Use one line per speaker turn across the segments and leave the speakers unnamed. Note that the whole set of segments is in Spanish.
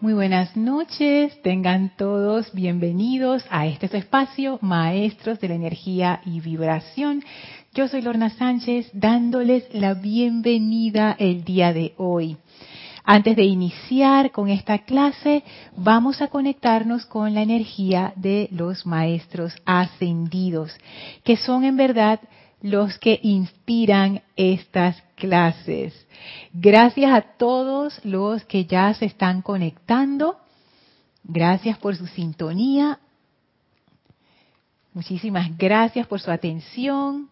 Muy buenas noches, tengan todos bienvenidos a este espacio, Maestros de la Energía y Vibración. Yo soy Lorna Sánchez, dándoles la bienvenida el día de hoy. Antes de iniciar con esta clase, vamos a conectarnos con la energía de los maestros ascendidos, que son en verdad los que inspiran estas clases. Gracias a todos los que ya se están conectando. Gracias por su sintonía. Muchísimas gracias por su atención.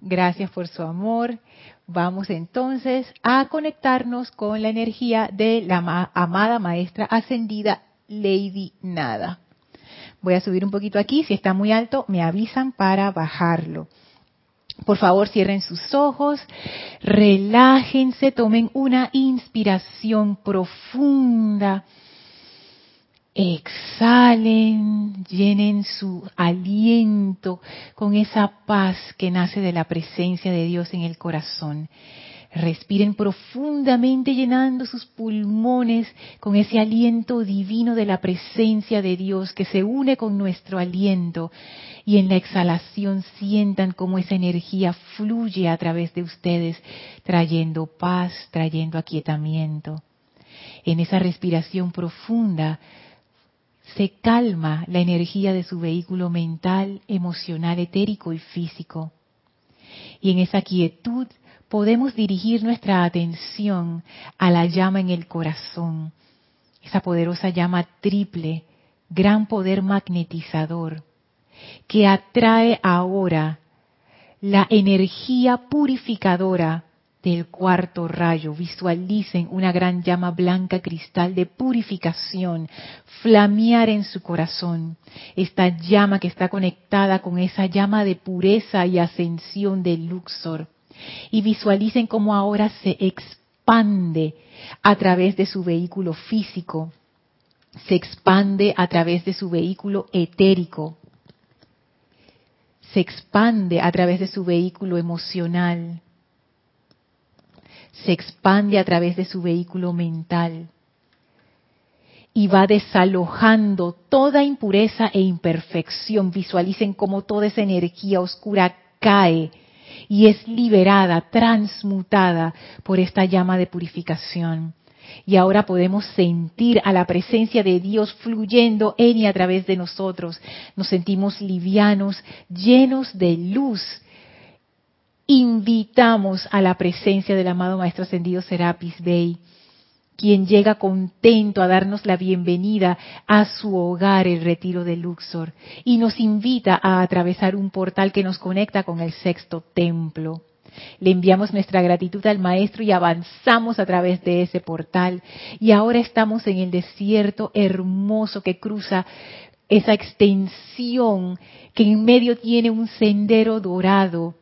Gracias por su amor. Vamos entonces a conectarnos con la energía de la amada maestra ascendida Lady Nada. Voy a subir un poquito aquí, si está muy alto me avisan para bajarlo. Por favor, cierren sus ojos, relájense, tomen una inspiración profunda. Exhalen, llenen su aliento con esa paz que nace de la presencia de Dios en el corazón. Respiren profundamente llenando sus pulmones con ese aliento divino de la presencia de Dios que se une con nuestro aliento y en la exhalación sientan cómo esa energía fluye a través de ustedes trayendo paz, trayendo aquietamiento. En esa respiración profunda se calma la energía de su vehículo mental, emocional, etérico y físico. Y en esa quietud podemos dirigir nuestra atención a la llama en el corazón, esa poderosa llama triple, gran poder magnetizador, que atrae ahora la energía purificadora del cuarto rayo. Visualicen una gran llama blanca cristal de purificación flamear en su corazón. Esta llama que está conectada con esa llama de pureza y ascensión de Luxor y visualicen cómo ahora se expande a través de su vehículo físico, se expande a través de su vehículo etérico, se expande a través de su vehículo emocional, se expande a través de su vehículo mental y va desalojando toda impureza e imperfección. Visualicen cómo toda esa energía oscura cae y es liberada, transmutada por esta llama de purificación. Y ahora podemos sentir a la presencia de Dios fluyendo en y a través de nosotros. Nos sentimos livianos, llenos de luz. Invitamos a la presencia del amado Maestro Ascendido Serapis Bey quien llega contento a darnos la bienvenida a su hogar, el retiro de Luxor, y nos invita a atravesar un portal que nos conecta con el sexto templo. Le enviamos nuestra gratitud al Maestro y avanzamos a través de ese portal. Y ahora estamos en el desierto hermoso que cruza esa extensión que en medio tiene un sendero dorado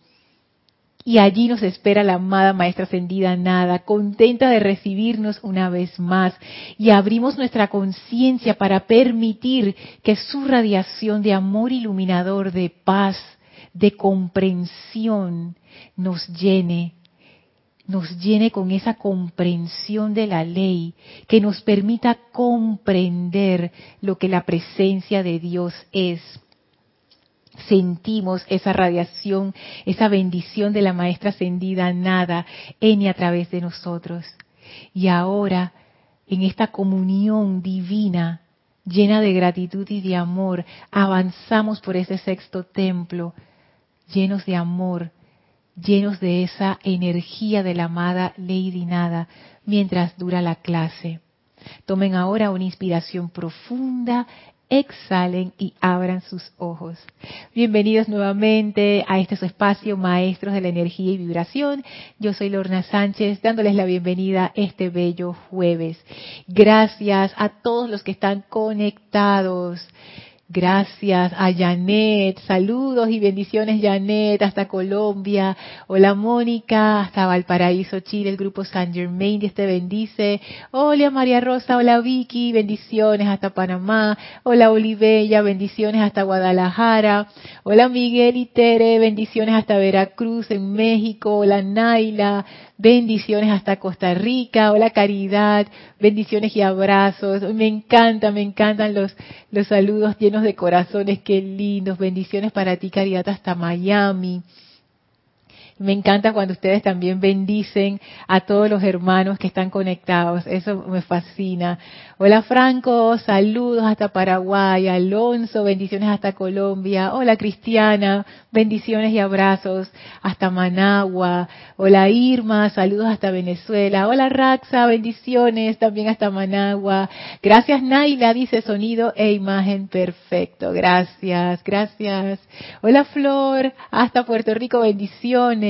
y allí nos espera la amada Maestra Ascendida Nada, contenta de recibirnos una vez más. Y abrimos nuestra conciencia para permitir que su radiación de amor iluminador, de paz, de comprensión, nos llene, nos llene con esa comprensión de la ley, que nos permita comprender lo que la presencia de Dios es sentimos esa radiación, esa bendición de la maestra ascendida nada en y a través de nosotros. Y ahora, en esta comunión divina, llena de gratitud y de amor, avanzamos por ese sexto templo, llenos de amor, llenos de esa energía de la amada Lady Nada, mientras dura la clase. Tomen ahora una inspiración profunda exhalen y abran sus ojos. Bienvenidos nuevamente a este su espacio, Maestros de la Energía y Vibración. Yo soy Lorna Sánchez, dándoles la bienvenida este bello jueves. Gracias a todos los que están conectados. Gracias a Janet, saludos y bendiciones Janet hasta Colombia. Hola Mónica, hasta Valparaíso, Chile, el grupo San Germain, Dios te bendice. Hola María Rosa, hola Vicky, bendiciones hasta Panamá. Hola Olivella, bendiciones hasta Guadalajara. Hola Miguel y Tere, bendiciones hasta Veracruz en México. Hola Naila, bendiciones hasta Costa Rica, hola Caridad, bendiciones y abrazos, me encanta, me encantan los, los saludos llenos de corazones, qué lindos, bendiciones para ti Caridad hasta Miami. Me encanta cuando ustedes también bendicen a todos los hermanos que están conectados. Eso me fascina. Hola Franco, saludos hasta Paraguay. Alonso, bendiciones hasta Colombia. Hola Cristiana, bendiciones y abrazos hasta Managua. Hola Irma, saludos hasta Venezuela. Hola Raxa, bendiciones también hasta Managua. Gracias Naila, dice sonido e imagen perfecto. Gracias, gracias. Hola Flor, hasta Puerto Rico, bendiciones.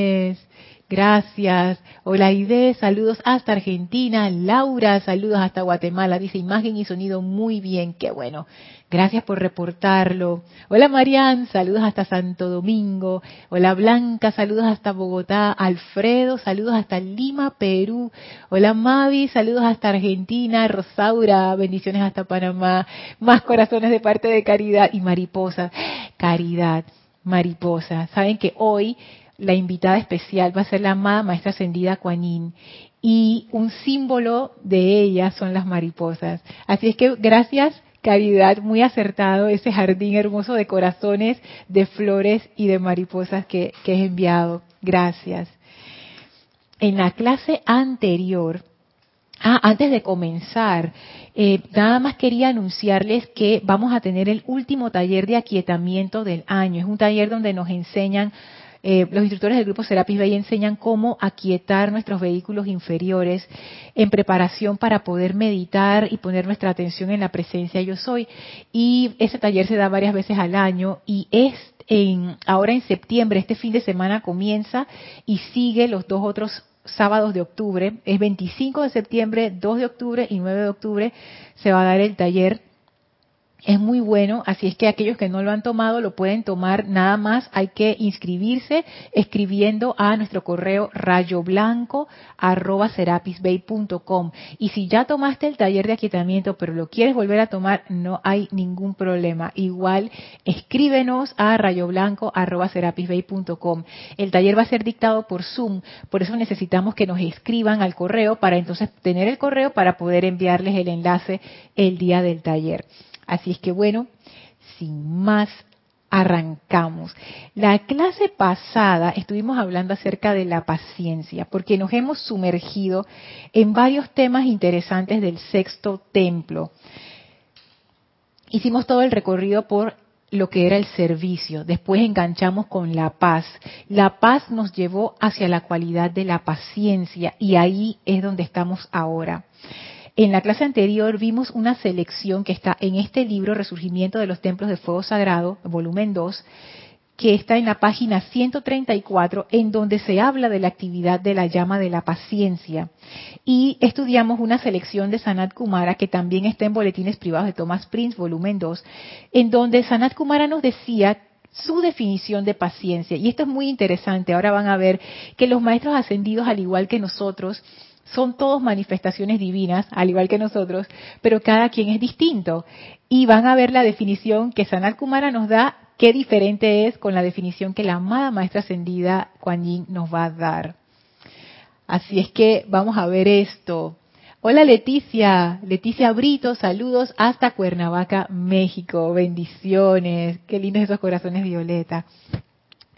Gracias. Hola Ide, saludos hasta Argentina. Laura, saludos hasta Guatemala. Dice imagen y sonido muy bien, qué bueno. Gracias por reportarlo. Hola Marian, saludos hasta Santo Domingo. Hola Blanca, saludos hasta Bogotá. Alfredo, saludos hasta Lima, Perú. Hola Mavi, saludos hasta Argentina. Rosaura, bendiciones hasta Panamá. Más corazones de parte de Caridad y Mariposa. Caridad, Mariposa. Saben que hoy la invitada especial va a ser la amada maestra ascendida Kuan y un símbolo de ella son las mariposas. Así es que gracias Caridad, muy acertado ese jardín hermoso de corazones, de flores y de mariposas que, que he enviado. Gracias. En la clase anterior, ah, antes de comenzar, eh, nada más quería anunciarles que vamos a tener el último taller de aquietamiento del año. Es un taller donde nos enseñan eh, los instructores del grupo Serapis Bay enseñan cómo aquietar nuestros vehículos inferiores en preparación para poder meditar y poner nuestra atención en la presencia yo soy. Y ese taller se da varias veces al año y es en, ahora en septiembre, este fin de semana comienza y sigue los dos otros sábados de octubre. Es 25 de septiembre, 2 de octubre y 9 de octubre se va a dar el taller es muy bueno, así es que aquellos que no lo han tomado lo pueden tomar nada más, hay que inscribirse escribiendo a nuestro correo rayoblanco arroba y si ya tomaste el taller de aquietamiento pero lo quieres volver a tomar, no hay ningún problema. Igual escríbenos a rayoblanco arroba El taller va a ser dictado por Zoom, por eso necesitamos que nos escriban al correo para entonces tener el correo para poder enviarles el enlace el día del taller. Así es que bueno, sin más, arrancamos. La clase pasada estuvimos hablando acerca de la paciencia, porque nos hemos sumergido en varios temas interesantes del sexto templo. Hicimos todo el recorrido por lo que era el servicio, después enganchamos con la paz. La paz nos llevó hacia la cualidad de la paciencia y ahí es donde estamos ahora. En la clase anterior vimos una selección que está en este libro Resurgimiento de los Templos de Fuego Sagrado, volumen 2, que está en la página 134, en donde se habla de la actividad de la llama de la paciencia. Y estudiamos una selección de Sanat Kumara, que también está en Boletines Privados de Thomas Prince, volumen 2, en donde Sanat Kumara nos decía su definición de paciencia. Y esto es muy interesante. Ahora van a ver que los maestros ascendidos, al igual que nosotros, son todos manifestaciones divinas, al igual que nosotros, pero cada quien es distinto. Y van a ver la definición que Sanat Kumara nos da, qué diferente es con la definición que la amada Maestra Ascendida Kuan Yin nos va a dar. Así es que vamos a ver esto. Hola Leticia, Leticia Brito, saludos hasta Cuernavaca, México, bendiciones, qué lindos esos corazones violeta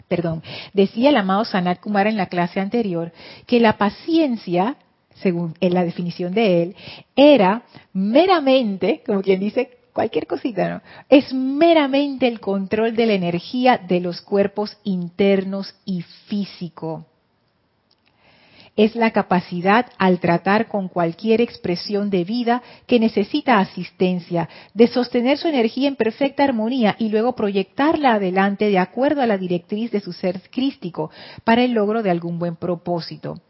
perdón, decía el amado Sanat Kumara en la clase anterior que la paciencia según en la definición de él, era meramente, como quien dice, cualquier cosita, ¿no? Es meramente el control de la energía de los cuerpos internos y físico. Es la capacidad al tratar con cualquier expresión de vida que necesita asistencia, de sostener su energía en perfecta armonía y luego proyectarla adelante de acuerdo a la directriz de su ser crístico para el logro de algún buen propósito.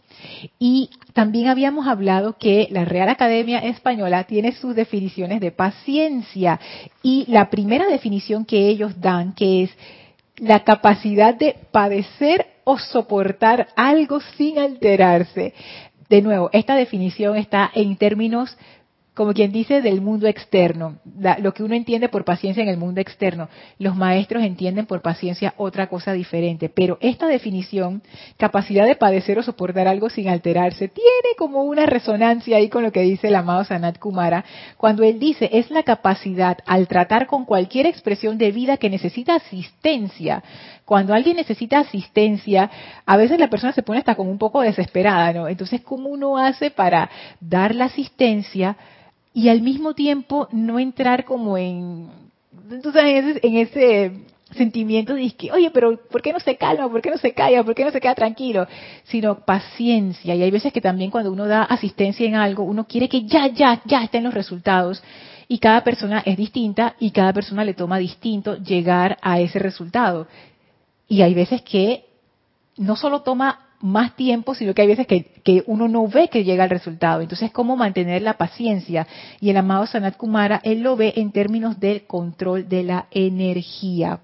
Y también habíamos hablado que la Real Academia Española tiene sus definiciones de paciencia y la primera definición que ellos dan, que es la capacidad de padecer o soportar algo sin alterarse. De nuevo, esta definición está en términos como quien dice, del mundo externo, lo que uno entiende por paciencia en el mundo externo. Los maestros entienden por paciencia otra cosa diferente, pero esta definición, capacidad de padecer o soportar algo sin alterarse, tiene como una resonancia ahí con lo que dice el amado Sanat Kumara, cuando él dice, es la capacidad al tratar con cualquier expresión de vida que necesita asistencia. Cuando alguien necesita asistencia, a veces la persona se pone hasta como un poco desesperada, ¿no? Entonces, ¿cómo uno hace para dar la asistencia y al mismo tiempo no entrar como en, en ese sentimiento de que, oye, pero ¿por qué no se calma? ¿Por qué no se calla? ¿Por qué no se queda tranquilo? Sino paciencia. Y hay veces que también cuando uno da asistencia en algo, uno quiere que ya, ya, ya estén los resultados. Y cada persona es distinta y cada persona le toma distinto llegar a ese resultado. Y hay veces que no solo toma más tiempo, sino que hay veces que, uno no ve que llega al resultado. Entonces, ¿cómo mantener la paciencia? Y el amado Sanat Kumara, él lo ve en términos del control de la energía.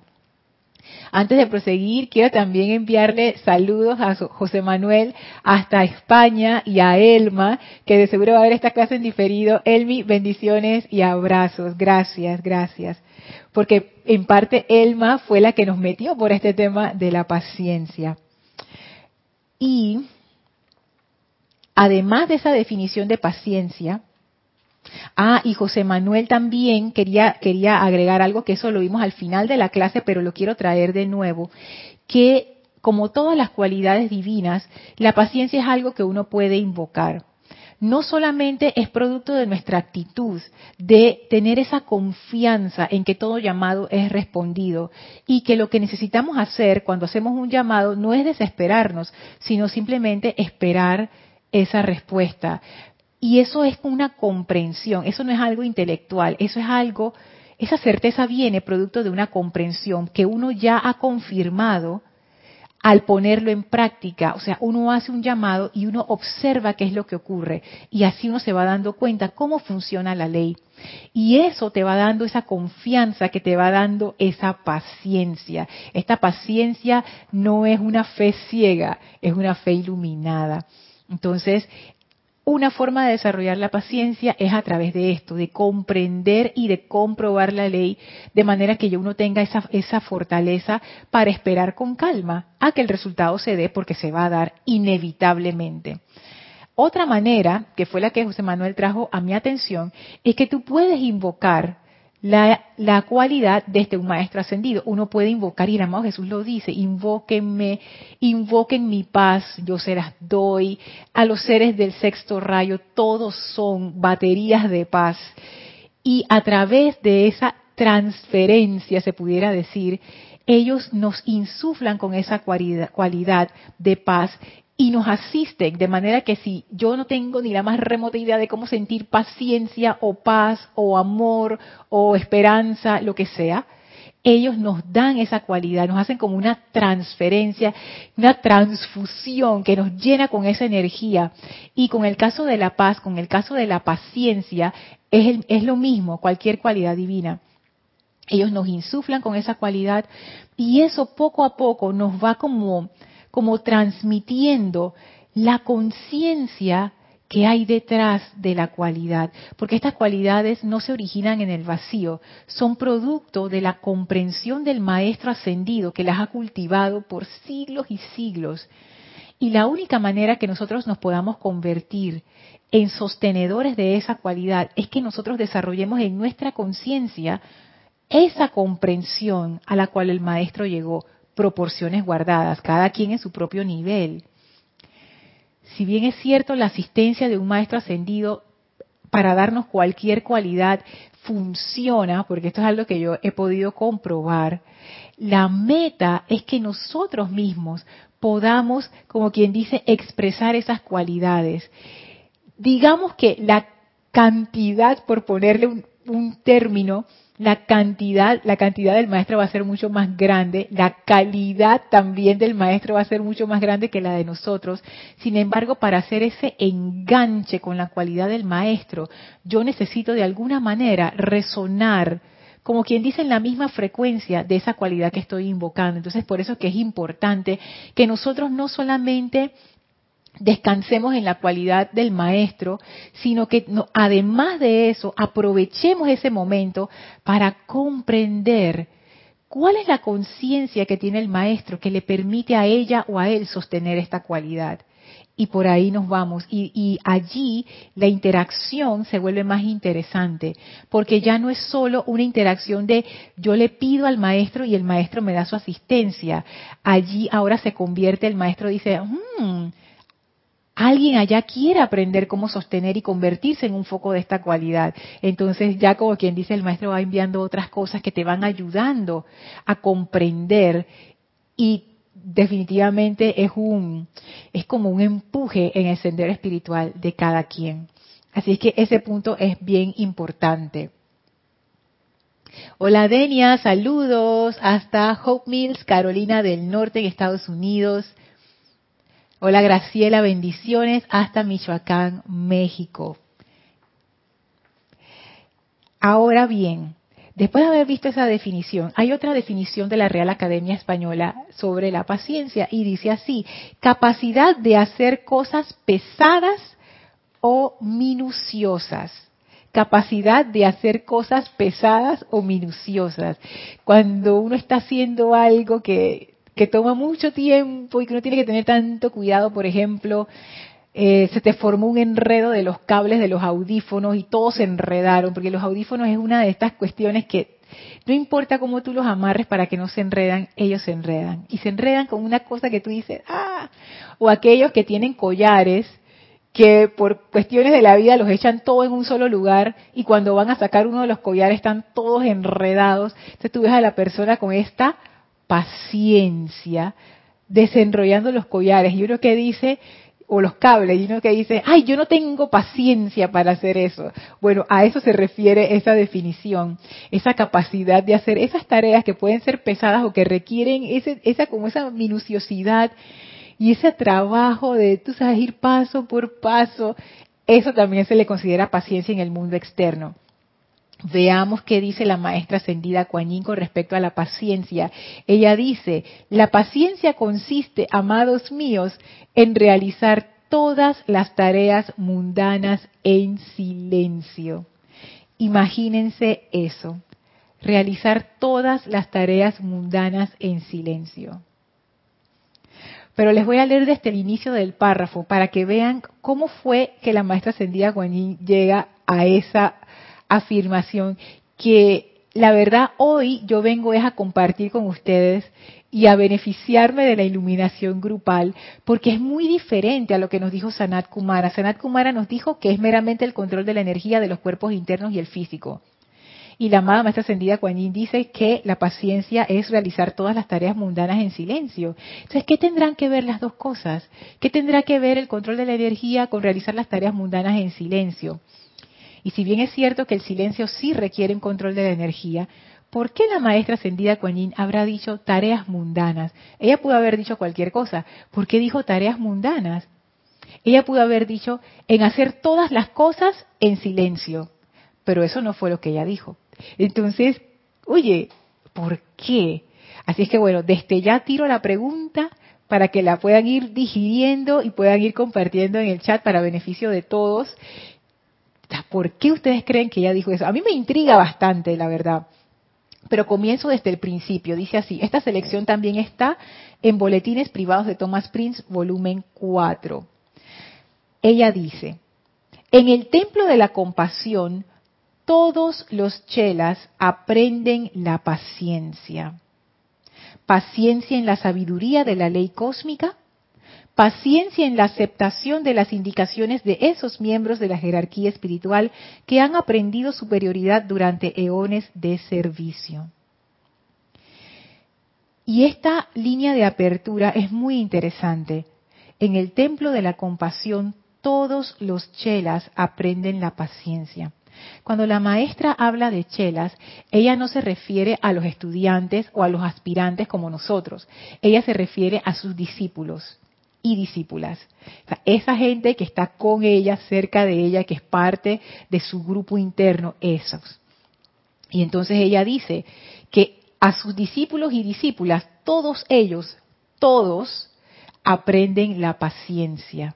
Antes de proseguir, quiero también enviarle saludos a José Manuel hasta España y a Elma, que de seguro va a ver esta clase en diferido. Elmi, bendiciones y abrazos. Gracias, gracias. Porque en parte Elma fue la que nos metió por este tema de la paciencia. Y además de esa definición de paciencia, Ah, y José Manuel también quería, quería agregar algo que eso lo vimos al final de la clase, pero lo quiero traer de nuevo, que como todas las cualidades divinas, la paciencia es algo que uno puede invocar. No solamente es producto de nuestra actitud, de tener esa confianza en que todo llamado es respondido y que lo que necesitamos hacer cuando hacemos un llamado no es desesperarnos, sino simplemente esperar esa respuesta. Y eso es una comprensión, eso no es algo intelectual, eso es algo, esa certeza viene producto de una comprensión que uno ya ha confirmado al ponerlo en práctica. O sea, uno hace un llamado y uno observa qué es lo que ocurre. Y así uno se va dando cuenta cómo funciona la ley. Y eso te va dando esa confianza que te va dando esa paciencia. Esta paciencia no es una fe ciega, es una fe iluminada. Entonces, una forma de desarrollar la paciencia es a través de esto, de comprender y de comprobar la ley, de manera que uno tenga esa, esa fortaleza para esperar con calma a que el resultado se dé porque se va a dar inevitablemente. Otra manera, que fue la que José Manuel trajo a mi atención, es que tú puedes invocar la, cualidad de este un maestro ascendido. Uno puede invocar, y el amado Jesús lo dice, invóquenme, invoquen mi paz, yo se las doy. A los seres del sexto rayo, todos son baterías de paz. Y a través de esa transferencia, se pudiera decir, ellos nos insuflan con esa cualidad de paz y nos asisten, de manera que si yo no tengo ni la más remota idea de cómo sentir paciencia o paz o amor o esperanza, lo que sea, ellos nos dan esa cualidad, nos hacen como una transferencia, una transfusión que nos llena con esa energía. Y con el caso de la paz, con el caso de la paciencia, es, es lo mismo, cualquier cualidad divina. Ellos nos insuflan con esa cualidad y eso poco a poco nos va como como transmitiendo la conciencia que hay detrás de la cualidad, porque estas cualidades no se originan en el vacío, son producto de la comprensión del maestro ascendido que las ha cultivado por siglos y siglos. Y la única manera que nosotros nos podamos convertir en sostenedores de esa cualidad es que nosotros desarrollemos en nuestra conciencia esa comprensión a la cual el maestro llegó, proporciones guardadas, cada quien en su propio nivel. Si bien es cierto la asistencia de un maestro ascendido para darnos cualquier cualidad funciona, porque esto es algo que yo he podido comprobar, la meta es que nosotros mismos podamos, como quien dice, expresar esas cualidades. Digamos que la cantidad, por ponerle un, un término, la cantidad, la cantidad del maestro va a ser mucho más grande, la calidad también del maestro va a ser mucho más grande que la de nosotros. Sin embargo, para hacer ese enganche con la cualidad del maestro, yo necesito de alguna manera resonar, como quien dice, en la misma frecuencia de esa cualidad que estoy invocando. Entonces, por eso es que es importante que nosotros no solamente descansemos en la cualidad del maestro, sino que además de eso aprovechemos ese momento para comprender cuál es la conciencia que tiene el maestro que le permite a ella o a él sostener esta cualidad y por ahí nos vamos. Y, allí la interacción se vuelve más interesante, porque ya no es solo una interacción de yo le pido al maestro y el maestro me da su asistencia. Allí ahora se convierte, el maestro dice, hmm, alguien allá quiere aprender cómo sostener y convertirse en un foco de esta cualidad. Entonces ya como quien dice, el maestro va enviando otras cosas que te van ayudando a comprender y definitivamente es un es como un empuje en el sendero espiritual de cada quien. Así es que ese punto es bien importante. Hola Denia, saludos hasta Hope Mills, Carolina del Norte en Estados Unidos. Hola Graciela, bendiciones hasta Michoacán, México. Ahora bien, Después de haber visto esa definición, hay otra definición de la Real Academia Española sobre la paciencia y dice así, capacidad de hacer cosas pesadas o minuciosas. Capacidad de hacer cosas pesadas o minuciosas. Cuando uno está haciendo algo que, que toma mucho tiempo y que uno tiene que tener tanto cuidado, por ejemplo, eh, se te formó un enredo de los cables de los audífonos y todos se enredaron, porque los audífonos es una de estas cuestiones que no importa cómo tú los amarres para que no se enredan, ellos se enredan. Y se enredan con una cosa que tú dices, ah, o aquellos que tienen collares que por cuestiones de la vida los echan todo en un solo lugar y cuando van a sacar uno de los collares están todos enredados. Entonces tú ves a la persona con esta paciencia desenrollando los collares. Y uno que dice, o los cables, y uno que dice, ay, yo no tengo paciencia para hacer eso. Bueno, a eso se refiere esa definición, esa capacidad de hacer esas tareas que pueden ser pesadas o que requieren ese, esa como esa minuciosidad y ese trabajo de, tú sabes, ir paso por paso. Eso también se le considera paciencia en el mundo externo. Veamos qué dice la maestra ascendida Kuan con respecto a la paciencia. Ella dice, la paciencia consiste, amados míos, en realizar todas las tareas mundanas en silencio. Imagínense eso, realizar todas las tareas mundanas en silencio. Pero les voy a leer desde el inicio del párrafo para que vean cómo fue que la maestra ascendida Kuan llega a esa afirmación que la verdad hoy yo vengo es a compartir con ustedes y a beneficiarme de la iluminación grupal, porque es muy diferente a lo que nos dijo Sanat Kumara. Sanat Kumara nos dijo que es meramente el control de la energía de los cuerpos internos y el físico. Y la amada maestra ascendida Kuan Yin dice que la paciencia es realizar todas las tareas mundanas en silencio. Entonces, ¿qué tendrán que ver las dos cosas? ¿Qué tendrá que ver el control de la energía con realizar las tareas mundanas en silencio? Y si bien es cierto que el silencio sí requiere un control de la energía, ¿por qué la maestra ascendida Kuan habrá dicho tareas mundanas? Ella pudo haber dicho cualquier cosa. ¿Por qué dijo tareas mundanas? Ella pudo haber dicho en hacer todas las cosas en silencio, pero eso no fue lo que ella dijo. Entonces, oye, ¿por qué? Así es que bueno, desde ya tiro la pregunta para que la puedan ir digiriendo y puedan ir compartiendo en el chat para beneficio de todos. ¿Por qué ustedes creen que ella dijo eso? A mí me intriga bastante, la verdad. Pero comienzo desde el principio. Dice así, esta selección también está en Boletines Privados de Thomas Prince, volumen 4. Ella dice, en el templo de la compasión, todos los chelas aprenden la paciencia. Paciencia en la sabiduría de la ley cósmica, paciencia en la aceptación de las indicaciones de esos miembros de la jerarquía espiritual que han aprendido superioridad durante eones de servicio. Y esta línea de apertura es muy interesante. En el templo de la compasión todos los chelas aprenden la paciencia. Cuando la maestra habla de chelas, ella no se refiere a los estudiantes o a los aspirantes como nosotros, ella se refiere a sus discípulos y discípulas. esa gente que está con ella, cerca de ella, que es parte de su grupo interno, esos. Y entonces ella dice que a sus discípulos y discípulas, todos ellos, todos aprenden la paciencia.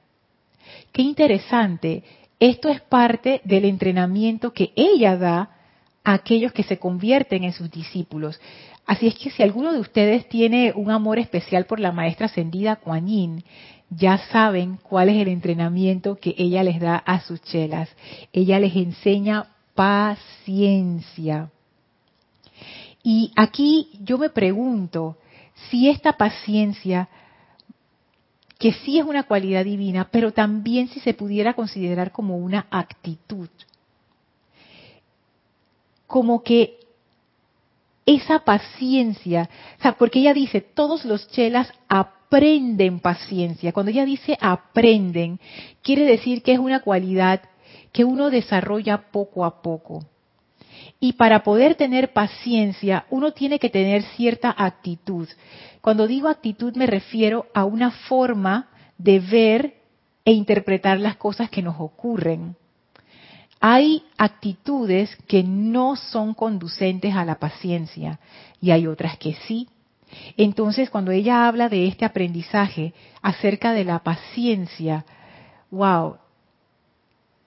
Qué interesante. Esto es parte del entrenamiento que ella da a aquellos que se convierten en sus discípulos. Así es que si alguno de ustedes tiene un amor especial por la maestra ascendida Kuan Yin, ya saben cuál es el entrenamiento que ella les da a sus chelas. Ella les enseña paciencia. Y aquí yo me pregunto si esta paciencia, que sí es una cualidad divina, pero también si se pudiera considerar como una actitud. Como que esa paciencia, o sea, porque ella dice, todos los chelas aprenden paciencia. Cuando ella dice aprenden, quiere decir que es una cualidad que uno desarrolla poco a poco. Y para poder tener paciencia, uno tiene que tener cierta actitud. Cuando digo actitud me refiero a una forma de ver e interpretar las cosas que nos ocurren. Hay actitudes que no son conducentes a la paciencia y hay otras que sí. Entonces, cuando ella habla de este aprendizaje acerca de la paciencia, wow,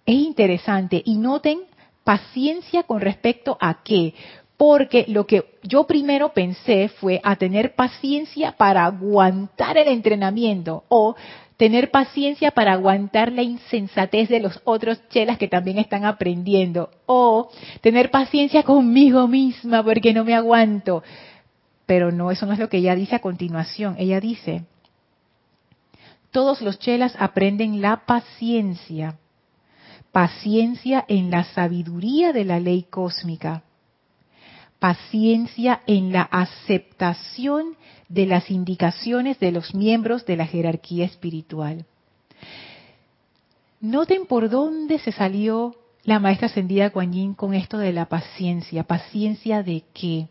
es interesante. Y noten paciencia con respecto a qué. Porque lo que yo primero pensé fue a tener paciencia para aguantar el entrenamiento o tener paciencia para aguantar la insensatez de los otros chelas que también están aprendiendo o tener paciencia conmigo misma porque no me aguanto. Pero no, eso no es lo que ella dice a continuación. Ella dice, todos los chelas aprenden la paciencia paciencia en la sabiduría de la ley cósmica, paciencia en la aceptación de las indicaciones de los miembros de la jerarquía espiritual. Noten por dónde se salió la maestra ascendida Kuan Yin con esto de la paciencia. ¿Paciencia de qué?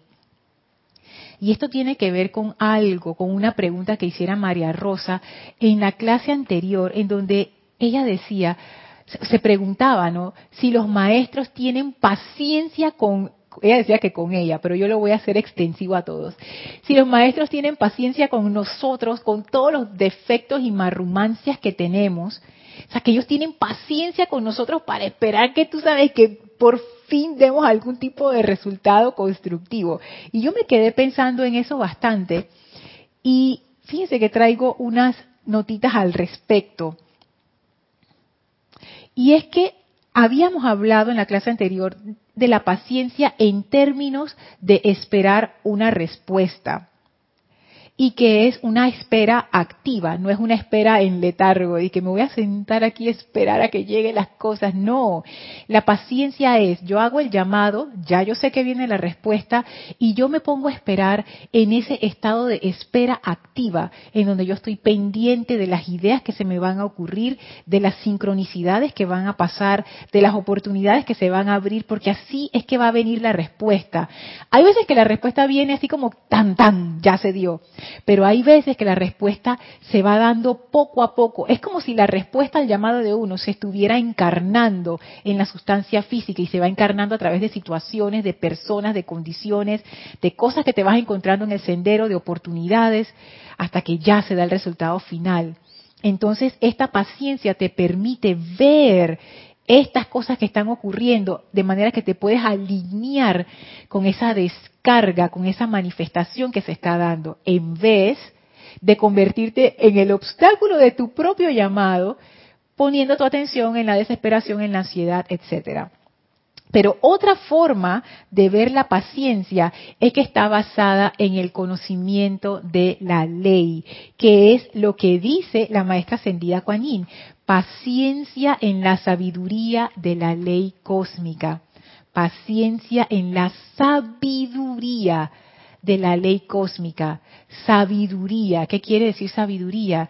Y esto tiene que ver con algo, con una pregunta que hiciera María Rosa en la clase anterior, en donde ella decía, se preguntaba, ¿no? Si los maestros tienen paciencia con, ella decía que con ella, pero yo lo voy a hacer extensivo a todos. Si los maestros tienen paciencia con nosotros, con todos los defectos y marrumancias que tenemos, o sea, que ellos tienen paciencia con nosotros para esperar que tú sabes que por fin demos algún tipo de resultado constructivo. Y yo me quedé pensando en eso bastante. Y fíjense que traigo unas notitas al respecto. Y es que habíamos hablado en la clase anterior de la paciencia en términos de esperar una respuesta y que es una espera activa, no es una espera en letargo y que me voy a sentar aquí a esperar a que lleguen las cosas. No, la paciencia es, yo hago el llamado, ya yo sé que viene la respuesta y yo me pongo a esperar en ese estado de espera activa, en donde yo estoy pendiente de las ideas que se me van a ocurrir, de las sincronicidades que van a pasar, de las oportunidades que se van a abrir, porque así es que va a venir la respuesta. Hay veces que la respuesta viene así como tan tan, ya se dio. Pero hay veces que la respuesta se va dando poco a poco. Es como si la respuesta al llamado de uno se estuviera encarnando en la sustancia física y se va encarnando a través de situaciones, de personas, de condiciones, de cosas que te vas encontrando en el sendero, de oportunidades, hasta que ya se da el resultado final. Entonces, esta paciencia te permite ver estas cosas que están ocurriendo, de manera que te puedes alinear con esa descarga, con esa manifestación que se está dando, en vez de convertirte en el obstáculo de tu propio llamado, poniendo tu atención en la desesperación, en la ansiedad, etcétera. Pero otra forma de ver la paciencia es que está basada en el conocimiento de la ley, que es lo que dice la maestra ascendida Kuan Yin paciencia en la sabiduría de la ley cósmica, paciencia en la sabiduría de la ley cósmica, sabiduría, ¿qué quiere decir sabiduría?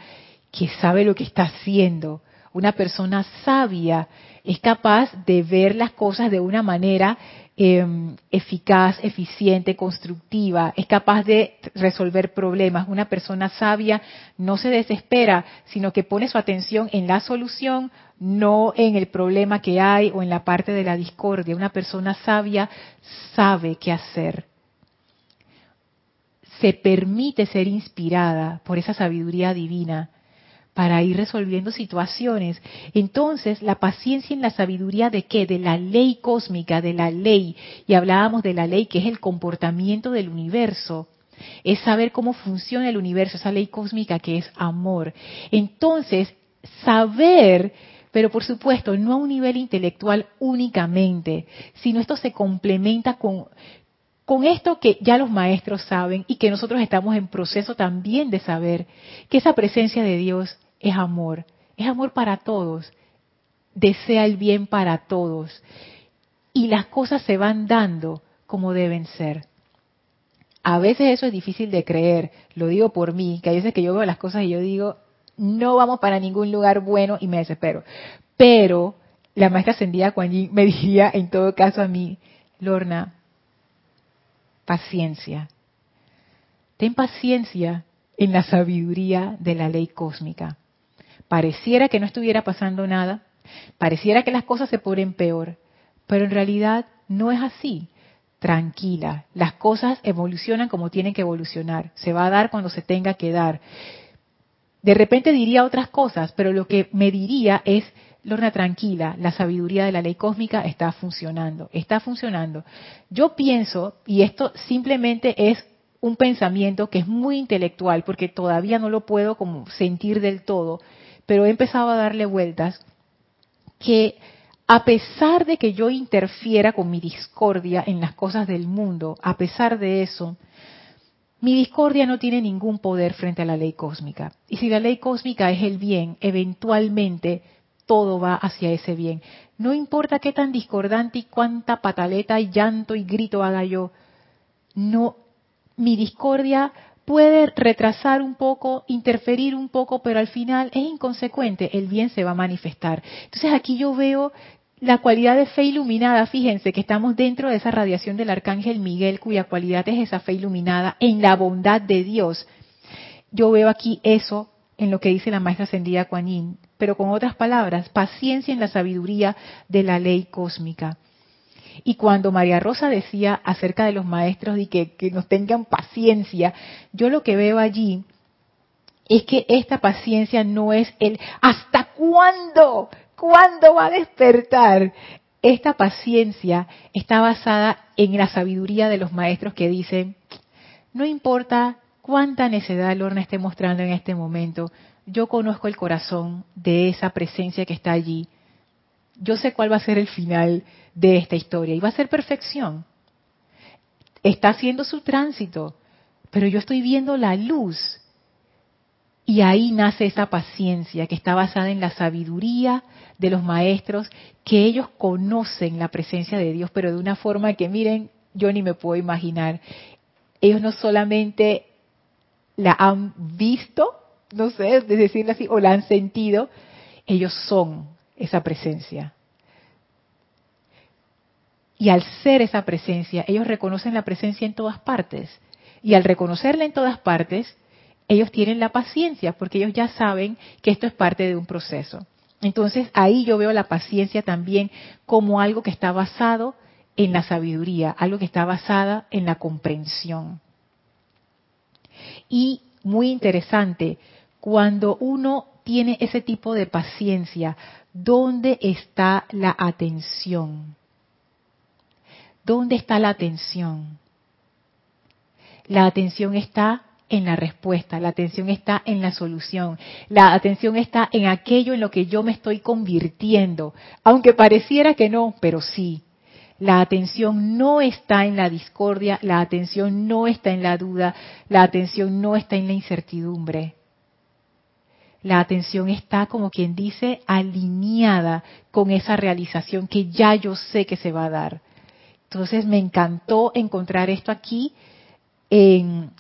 Que sabe lo que está haciendo. Una persona sabia es capaz de ver las cosas de una manera Em, eficaz, eficiente, constructiva, es capaz de resolver problemas. Una persona sabia no se desespera, sino que pone su atención en la solución, no en el problema que hay o en la parte de la discordia. Una persona sabia sabe qué hacer. Se permite ser inspirada por esa sabiduría divina para ir resolviendo situaciones. Entonces, la paciencia en la sabiduría de qué? De la ley cósmica, de la ley. Y hablábamos de la ley que es el comportamiento del universo. Es saber cómo funciona el universo, esa ley cósmica que es amor. Entonces, saber, pero por supuesto, no a un nivel intelectual únicamente, sino esto se complementa con, con esto que ya los maestros saben y que nosotros estamos en proceso también de saber, que esa presencia de Dios es amor, es amor para todos, desea el bien para todos y las cosas se van dando como deben ser. A veces eso es difícil de creer, lo digo por mí, que hay veces que yo veo las cosas y yo digo, no vamos para ningún lugar bueno y me desespero. Pero la maestra ascendida Kuan me diría en todo caso a mí, Lorna, paciencia. Ten paciencia en la sabiduría de la ley cósmica. Pareciera que no estuviera pasando nada, pareciera que las cosas se ponen peor, pero en realidad no es así. Tranquila, las cosas evolucionan como tienen que evolucionar, se va a dar cuando se tenga que dar. De repente diría otras cosas, pero lo que me diría es, Lorna, tranquila, la sabiduría de la ley cósmica está funcionando, está funcionando. Yo pienso, y esto simplemente es un pensamiento que es muy intelectual, porque todavía no lo puedo como sentir del todo, pero he empezado a darle vueltas, que a pesar de que yo interfiera con mi discordia en las cosas del mundo, a pesar de eso, mi discordia no tiene ningún poder frente a la ley cósmica. Y si la ley cósmica es el bien, eventualmente todo va hacia ese bien. No importa qué tan discordante y cuánta pataleta y llanto y grito haga yo, no, mi discordia puede retrasar un poco, interferir un poco, pero al final es inconsecuente, el bien se va a manifestar. Entonces aquí yo veo la cualidad de fe iluminada, fíjense que estamos dentro de esa radiación del arcángel Miguel, cuya cualidad es esa fe iluminada en la bondad de Dios. Yo veo aquí eso en lo que dice la maestra ascendida Kuan pero con otras palabras, paciencia en la sabiduría de la ley cósmica. Y cuando María Rosa decía acerca de los maestros y que, que nos tengan paciencia, yo lo que veo allí es que esta paciencia no es el ¿hasta cuándo? ¿Cuándo va a despertar? Esta paciencia está basada en la sabiduría de los maestros que dicen, no importa cuánta necedad Lorna esté mostrando en este momento, yo conozco el corazón de esa presencia que está allí. Yo sé cuál va a ser el final de esta historia y va a ser perfección. Está haciendo su tránsito, pero yo estoy viendo la luz y ahí nace esa paciencia que está basada en la sabiduría de los maestros, que ellos conocen la presencia de Dios, pero de una forma que miren, yo ni me puedo imaginar. Ellos no solamente la han visto, no sé, de decirlo así, o la han sentido, ellos son esa presencia. Y al ser esa presencia, ellos reconocen la presencia en todas partes. Y al reconocerla en todas partes, ellos tienen la paciencia porque ellos ya saben que esto es parte de un proceso. Entonces ahí yo veo la paciencia también como algo que está basado en la sabiduría, algo que está basada en la comprensión. Y muy interesante, cuando uno tiene ese tipo de paciencia, ¿dónde está la atención? ¿Dónde está la atención? La atención está en la respuesta, la atención está en la solución, la atención está en aquello en lo que yo me estoy convirtiendo, aunque pareciera que no, pero sí. La atención no está en la discordia, la atención no está en la duda, la atención no está en la incertidumbre. La atención está, como quien dice, alineada con esa realización que ya yo sé que se va a dar. Entonces me encantó encontrar esto aquí en,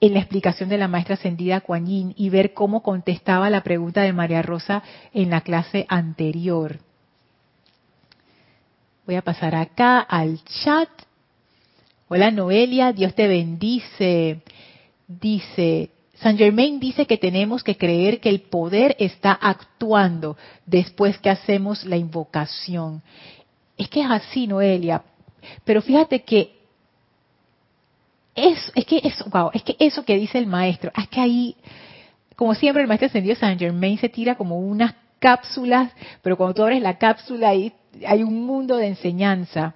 la explicación de la maestra ascendida Kuan Yin y ver cómo contestaba la pregunta de María Rosa en la clase anterior. Voy a pasar acá al chat. Hola Noelia, Dios te bendice. Dice, San Germain dice que tenemos que creer que el poder está actuando después que hacemos la invocación. Es que es así, Noelia. Pero fíjate que es, que eso, wow, es que eso que dice el maestro, es que ahí, como siempre el maestro ascendido Saint Germain se tira como unas cápsulas, pero cuando tú abres la cápsula ahí hay un mundo de enseñanza.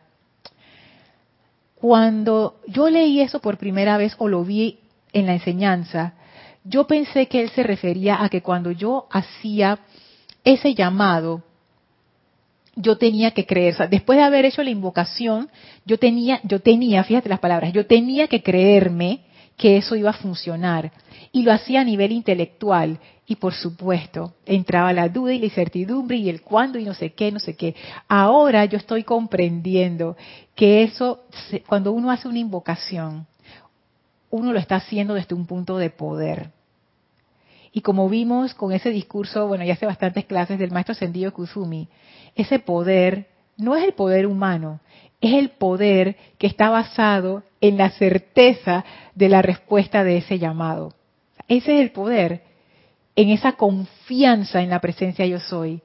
Cuando yo leí eso por primera vez o lo vi en la enseñanza, yo pensé que él se refería a que cuando yo hacía ese llamado, yo tenía que creer, después de haber hecho la invocación, yo tenía, yo tenía, fíjate las palabras, yo tenía que creerme que eso iba a funcionar. Y lo hacía a nivel intelectual. Y por supuesto, entraba la duda y la incertidumbre y el cuándo y no sé qué, no sé qué. Ahora yo estoy comprendiendo que eso, cuando uno hace una invocación, uno lo está haciendo desde un punto de poder. Y como vimos con ese discurso, bueno, ya hace bastantes clases del maestro Sendido Kuzumi, ese poder no es el poder humano, es el poder que está basado en la certeza de la respuesta de ese llamado. Ese es el poder, en esa confianza en la presencia yo soy.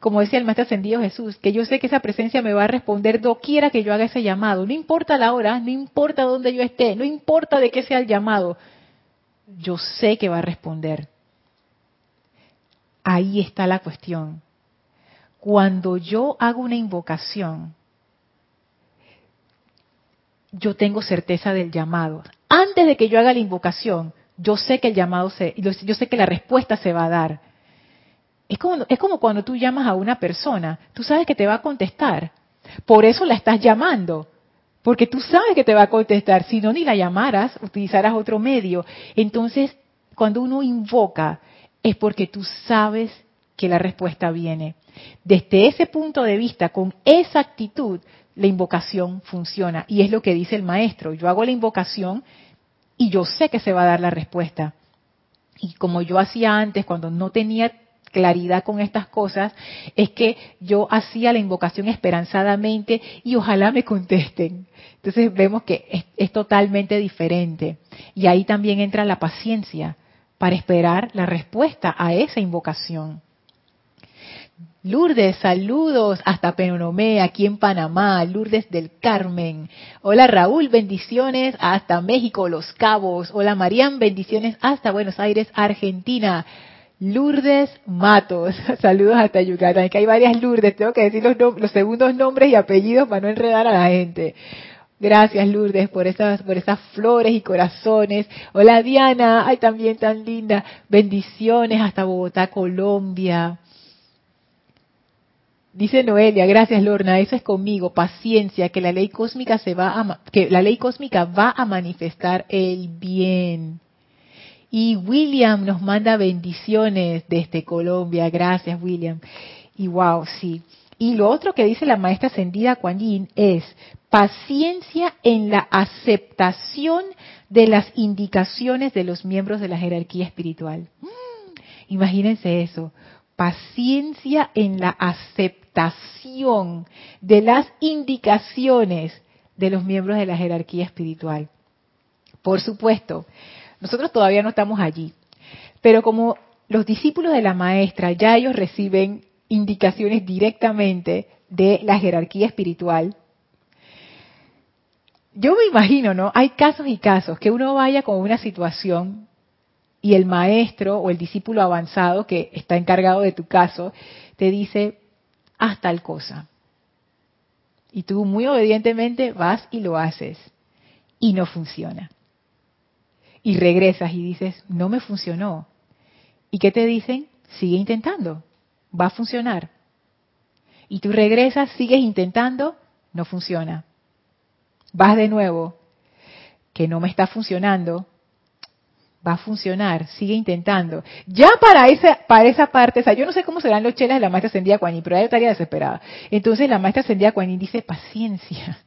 Como decía el Maestro Ascendido Jesús, que yo sé que esa presencia me va a responder doquiera que yo haga ese llamado. No importa la hora, no importa dónde yo esté, no importa de qué sea el llamado. Yo sé que va a responder. Ahí está la cuestión. Cuando yo hago una invocación, yo tengo certeza del llamado. Antes de que yo haga la invocación, yo sé que el llamado se, yo sé que la respuesta se va a dar. Es como, es como cuando tú llamas a una persona, tú sabes que te va a contestar. Por eso la estás llamando. Porque tú sabes que te va a contestar. Si no, ni la llamaras, utilizarás otro medio. Entonces, cuando uno invoca, es porque tú sabes que la respuesta viene. Desde ese punto de vista, con esa actitud, la invocación funciona. Y es lo que dice el maestro. Yo hago la invocación y yo sé que se va a dar la respuesta. Y como yo hacía antes, cuando no tenía claridad con estas cosas, es que yo hacía la invocación esperanzadamente y ojalá me contesten. Entonces vemos que es, totalmente diferente. Y ahí también entra la paciencia para esperar la respuesta a esa invocación. Lourdes, saludos hasta Penomé, aquí en Panamá, Lourdes del Carmen. Hola Raúl, bendiciones hasta México, Los Cabos. Hola Marian, bendiciones hasta Buenos Aires, Argentina. Lourdes Matos, saludos hasta Yucatán. que hay varias Lourdes, tengo que decir los, los, segundos nombres y apellidos para no enredar a la gente. Gracias Lourdes por esas, por esas flores y corazones. Hola Diana, ay también tan linda. Bendiciones hasta Bogotá, Colombia. Dice Noelia, gracias Lorna, eso es conmigo, paciencia, que la ley cósmica se va a, que la ley cósmica va a manifestar el bien. Y William nos manda bendiciones desde Colombia, gracias William. Y wow, sí. Y lo otro que dice la maestra ascendida Kuan Yin es paciencia en la aceptación de las indicaciones de los miembros de la jerarquía espiritual. Mm, imagínense eso, paciencia en la aceptación de las indicaciones de los miembros de la jerarquía espiritual. Por supuesto, nosotros todavía no estamos allí, pero como los discípulos de la maestra ya ellos reciben indicaciones directamente de la jerarquía espiritual, yo me imagino, ¿no? Hay casos y casos que uno vaya con una situación y el maestro o el discípulo avanzado que está encargado de tu caso te dice, haz tal cosa. Y tú muy obedientemente vas y lo haces. Y no funciona. Y regresas y dices, no me funcionó. ¿Y qué te dicen? Sigue intentando. Va a funcionar. Y tú regresas, sigues intentando, no funciona. Vas de nuevo, que no me está funcionando, va a funcionar, sigue intentando. Ya para esa, para esa parte, o sea, yo no sé cómo serán los chelas de la maestra ascendida Kuan pero ella estaría desesperada. Entonces la maestra ascendida Kuan dice paciencia,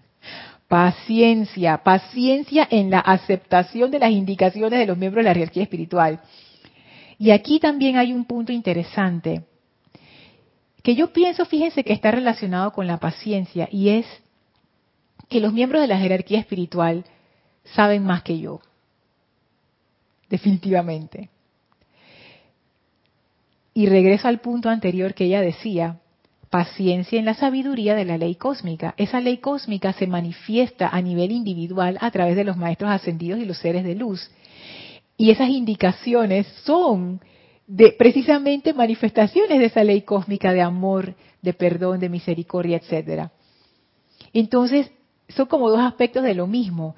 paciencia, paciencia en la aceptación de las indicaciones de los miembros de la jerarquía espiritual. Y aquí también hay un punto interesante, que yo pienso, fíjense que está relacionado con la paciencia, y es que los miembros de la jerarquía espiritual saben más que yo definitivamente. Y regreso al punto anterior que ella decía, paciencia en la sabiduría de la ley cósmica. Esa ley cósmica se manifiesta a nivel individual a través de los maestros ascendidos y los seres de luz. Y esas indicaciones son de precisamente manifestaciones de esa ley cósmica de amor, de perdón, de misericordia, etcétera. Entonces, son como dos aspectos de lo mismo.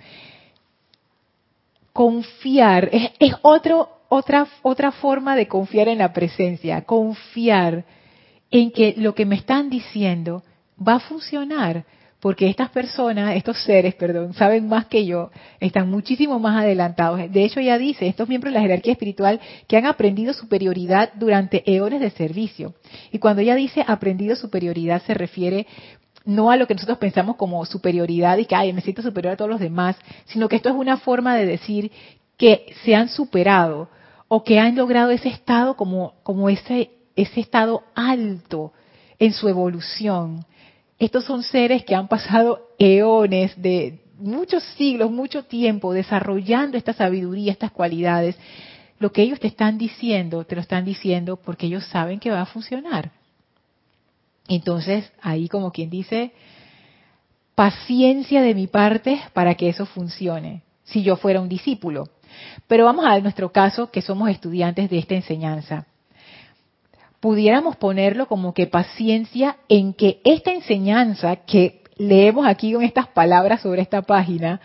Confiar es, es otra, otra forma de confiar en la presencia, confiar en que lo que me están diciendo va a funcionar porque estas personas, estos seres, perdón, saben más que yo, están muchísimo más adelantados. De hecho, ya dice, estos miembros de la jerarquía espiritual que han aprendido superioridad durante eones de servicio. Y cuando ella dice aprendido superioridad, se refiere no a lo que nosotros pensamos como superioridad y que, ay, me siento superior a todos los demás, sino que esto es una forma de decir que se han superado o que han logrado ese estado como, como ese, ese estado alto en su evolución estos son seres que han pasado eones de muchos siglos, mucho tiempo desarrollando esta sabiduría, estas cualidades. Lo que ellos te están diciendo, te lo están diciendo porque ellos saben que va a funcionar. Entonces, ahí como quien dice, paciencia de mi parte para que eso funcione, si yo fuera un discípulo. Pero vamos a nuestro caso, que somos estudiantes de esta enseñanza pudiéramos ponerlo como que paciencia en que esta enseñanza que leemos aquí con estas palabras sobre esta página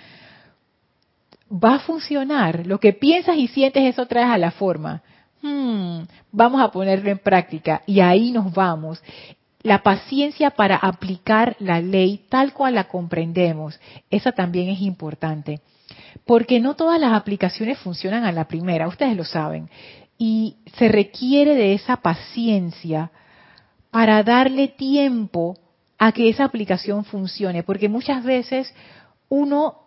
va a funcionar. Lo que piensas y sientes eso traes a la forma. Hmm, vamos a ponerlo en práctica y ahí nos vamos. La paciencia para aplicar la ley tal cual la comprendemos, esa también es importante. Porque no todas las aplicaciones funcionan a la primera, ustedes lo saben y se requiere de esa paciencia para darle tiempo a que esa aplicación funcione, porque muchas veces uno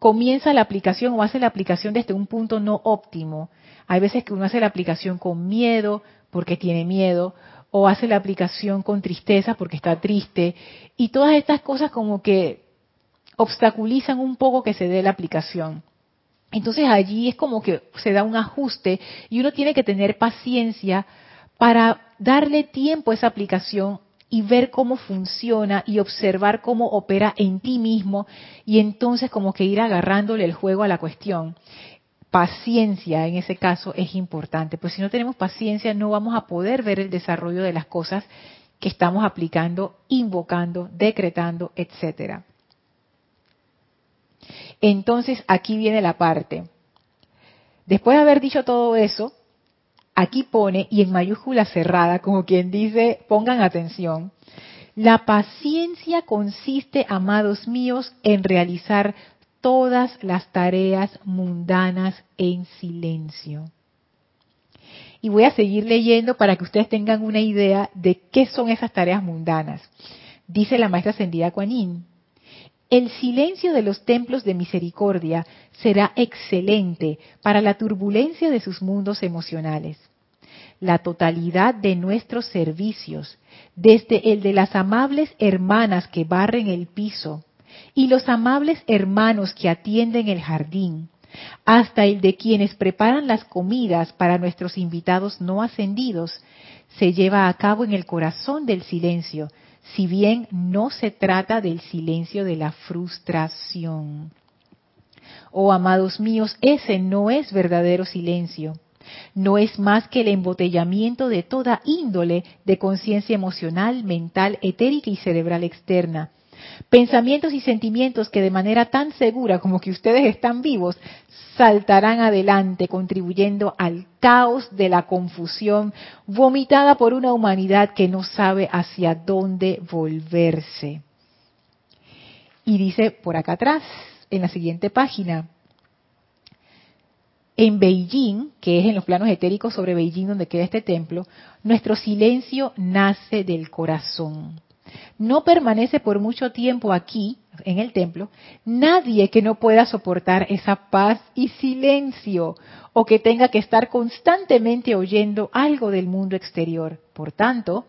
comienza la aplicación o hace la aplicación desde un punto no óptimo. Hay veces que uno hace la aplicación con miedo porque tiene miedo, o hace la aplicación con tristeza porque está triste, y todas estas cosas como que obstaculizan un poco que se dé la aplicación. Entonces allí es como que se da un ajuste y uno tiene que tener paciencia para darle tiempo a esa aplicación y ver cómo funciona y observar cómo opera en ti mismo y entonces como que ir agarrándole el juego a la cuestión. Paciencia en ese caso es importante, pues si no tenemos paciencia no vamos a poder ver el desarrollo de las cosas que estamos aplicando, invocando, decretando, etcétera. Entonces aquí viene la parte. Después de haber dicho todo eso, aquí pone, y en mayúscula cerrada, como quien dice, pongan atención, la paciencia consiste, amados míos, en realizar todas las tareas mundanas en silencio. Y voy a seguir leyendo para que ustedes tengan una idea de qué son esas tareas mundanas. Dice la maestra ascendida Kuan el silencio de los templos de misericordia será excelente para la turbulencia de sus mundos emocionales. La totalidad de nuestros servicios, desde el de las amables hermanas que barren el piso y los amables hermanos que atienden el jardín, hasta el de quienes preparan las comidas para nuestros invitados no ascendidos, se lleva a cabo en el corazón del silencio, si bien no se trata del silencio de la frustración. Oh, amados míos, ese no es verdadero silencio. No es más que el embotellamiento de toda índole de conciencia emocional, mental, etérica y cerebral externa, Pensamientos y sentimientos que de manera tan segura como que ustedes están vivos saltarán adelante contribuyendo al caos de la confusión vomitada por una humanidad que no sabe hacia dónde volverse. Y dice por acá atrás, en la siguiente página, en Beijing, que es en los planos etéricos sobre Beijing donde queda este templo, nuestro silencio nace del corazón no permanece por mucho tiempo aquí, en el templo, nadie que no pueda soportar esa paz y silencio o que tenga que estar constantemente oyendo algo del mundo exterior. Por tanto,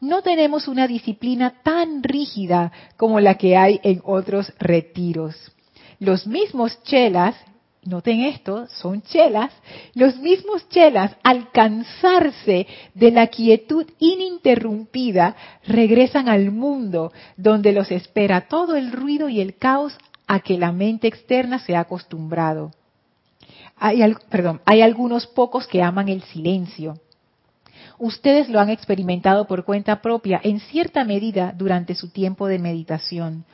no tenemos una disciplina tan rígida como la que hay en otros retiros. Los mismos chelas, noten esto, son chelas, los mismos chelas al cansarse de la quietud ininterrumpida regresan al mundo donde los espera todo el ruido y el caos a que la mente externa se ha acostumbrado. Hay, perdón, hay algunos pocos que aman el silencio, Ustedes lo han experimentado por cuenta propia en cierta medida durante su tiempo de meditación.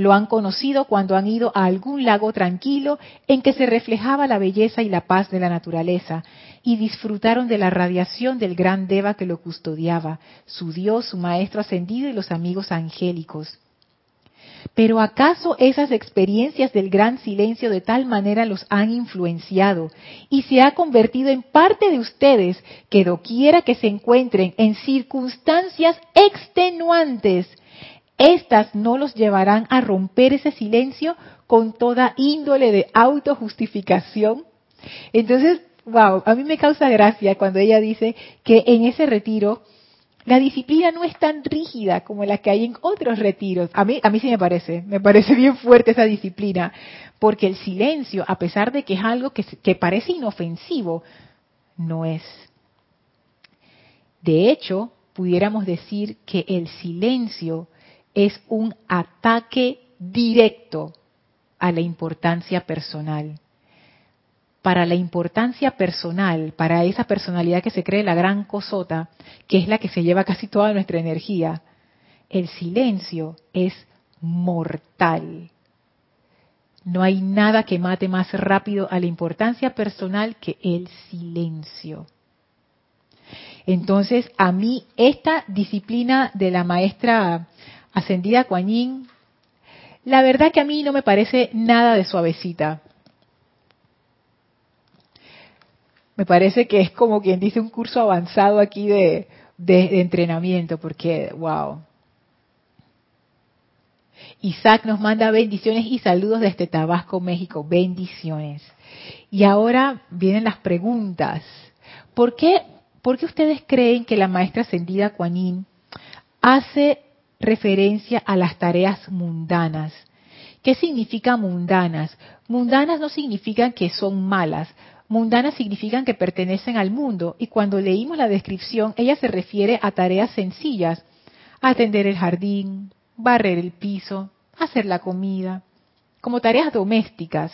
Lo han conocido cuando han ido a algún lago tranquilo en que se reflejaba la belleza y la paz de la naturaleza y disfrutaron de la radiación del gran Deva que lo custodiaba, su Dios, su Maestro ascendido y los amigos angélicos. Pero ¿acaso esas experiencias del gran silencio de tal manera los han influenciado y se ha convertido en parte de ustedes que doquiera que se encuentren en circunstancias extenuantes estas no los llevarán a romper ese silencio con toda índole de autojustificación. Entonces, wow, a mí me causa gracia cuando ella dice que en ese retiro la disciplina no es tan rígida como la que hay en otros retiros. A mí, sí me parece, me parece bien fuerte esa disciplina, porque el silencio, a pesar de que es algo que, que parece inofensivo, no es. De hecho, pudiéramos decir que el silencio es un ataque directo a la importancia personal. Para la importancia personal, para esa personalidad que se cree la gran cosota, que es la que se lleva casi toda nuestra energía, el silencio es mortal. No hay nada que mate más rápido a la importancia personal que el silencio. Entonces, a mí esta disciplina de la maestra ascendida Kuan la verdad que a mí no me parece nada de suavecita. Me parece que es como quien dice un curso avanzado aquí de, de entrenamiento, porque, wow. Isaac nos manda bendiciones y saludos desde Tabasco, México. Bendiciones. Y ahora vienen las preguntas. ¿Por qué, por qué ustedes creen que la maestra ascendida Kuan hace referencia a las tareas mundanas. ¿Qué significa mundanas? Mundanas no significan que son malas, mundanas significan que pertenecen al mundo y cuando leímos la descripción ella se refiere a tareas sencillas, atender el jardín, barrer el piso, hacer la comida, como tareas domésticas.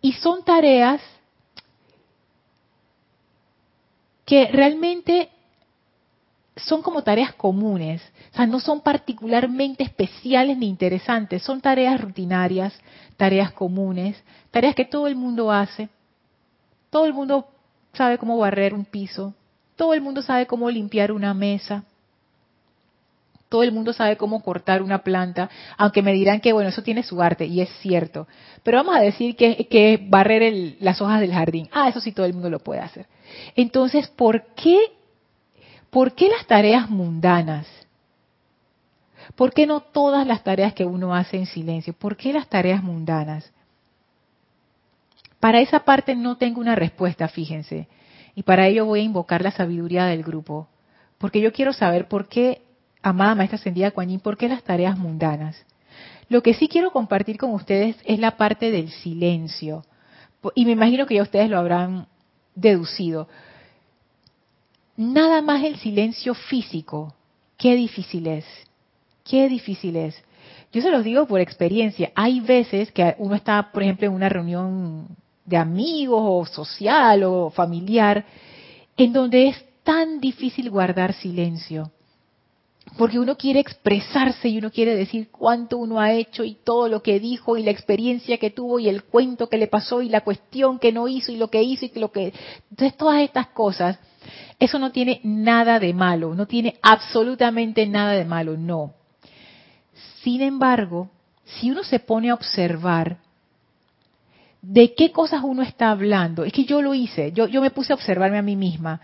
Y son tareas que realmente son como tareas comunes, o sea, no son particularmente especiales ni interesantes, son tareas rutinarias, tareas comunes, tareas que todo el mundo hace. Todo el mundo sabe cómo barrer un piso, todo el mundo sabe cómo limpiar una mesa, todo el mundo sabe cómo cortar una planta, aunque me dirán que, bueno, eso tiene su arte, y es cierto. Pero vamos a decir que, que barrer las hojas del jardín. Ah, eso sí todo el mundo lo puede hacer. Entonces, ¿por qué ¿Por qué las tareas mundanas? ¿Por qué no todas las tareas que uno hace en silencio? ¿Por qué las tareas mundanas? Para esa parte no tengo una respuesta, fíjense. Y para ello voy a invocar la sabiduría del grupo. Porque yo quiero saber por qué, amada maestra ascendida Kuan por qué las tareas mundanas. Lo que sí quiero compartir con ustedes es la parte del silencio. Y me imagino que ya ustedes lo habrán deducido nada más el silencio físico, qué difícil es, qué difícil es. Yo se los digo por experiencia. Hay veces que uno está, por ejemplo, en una reunión de amigos o social o familiar, en donde es tan difícil guardar silencio. Porque uno quiere expresarse y uno quiere decir cuánto uno ha hecho y todo lo que dijo y la experiencia que tuvo y el cuento que le pasó y la cuestión que no hizo y lo que hizo y lo que... Entonces todas estas cosas eso no tiene nada de malo, no tiene absolutamente nada de malo, no. Sin embargo, si uno se pone a observar de qué cosas uno está hablando, es que yo lo hice, yo, yo me puse a observarme a mí misma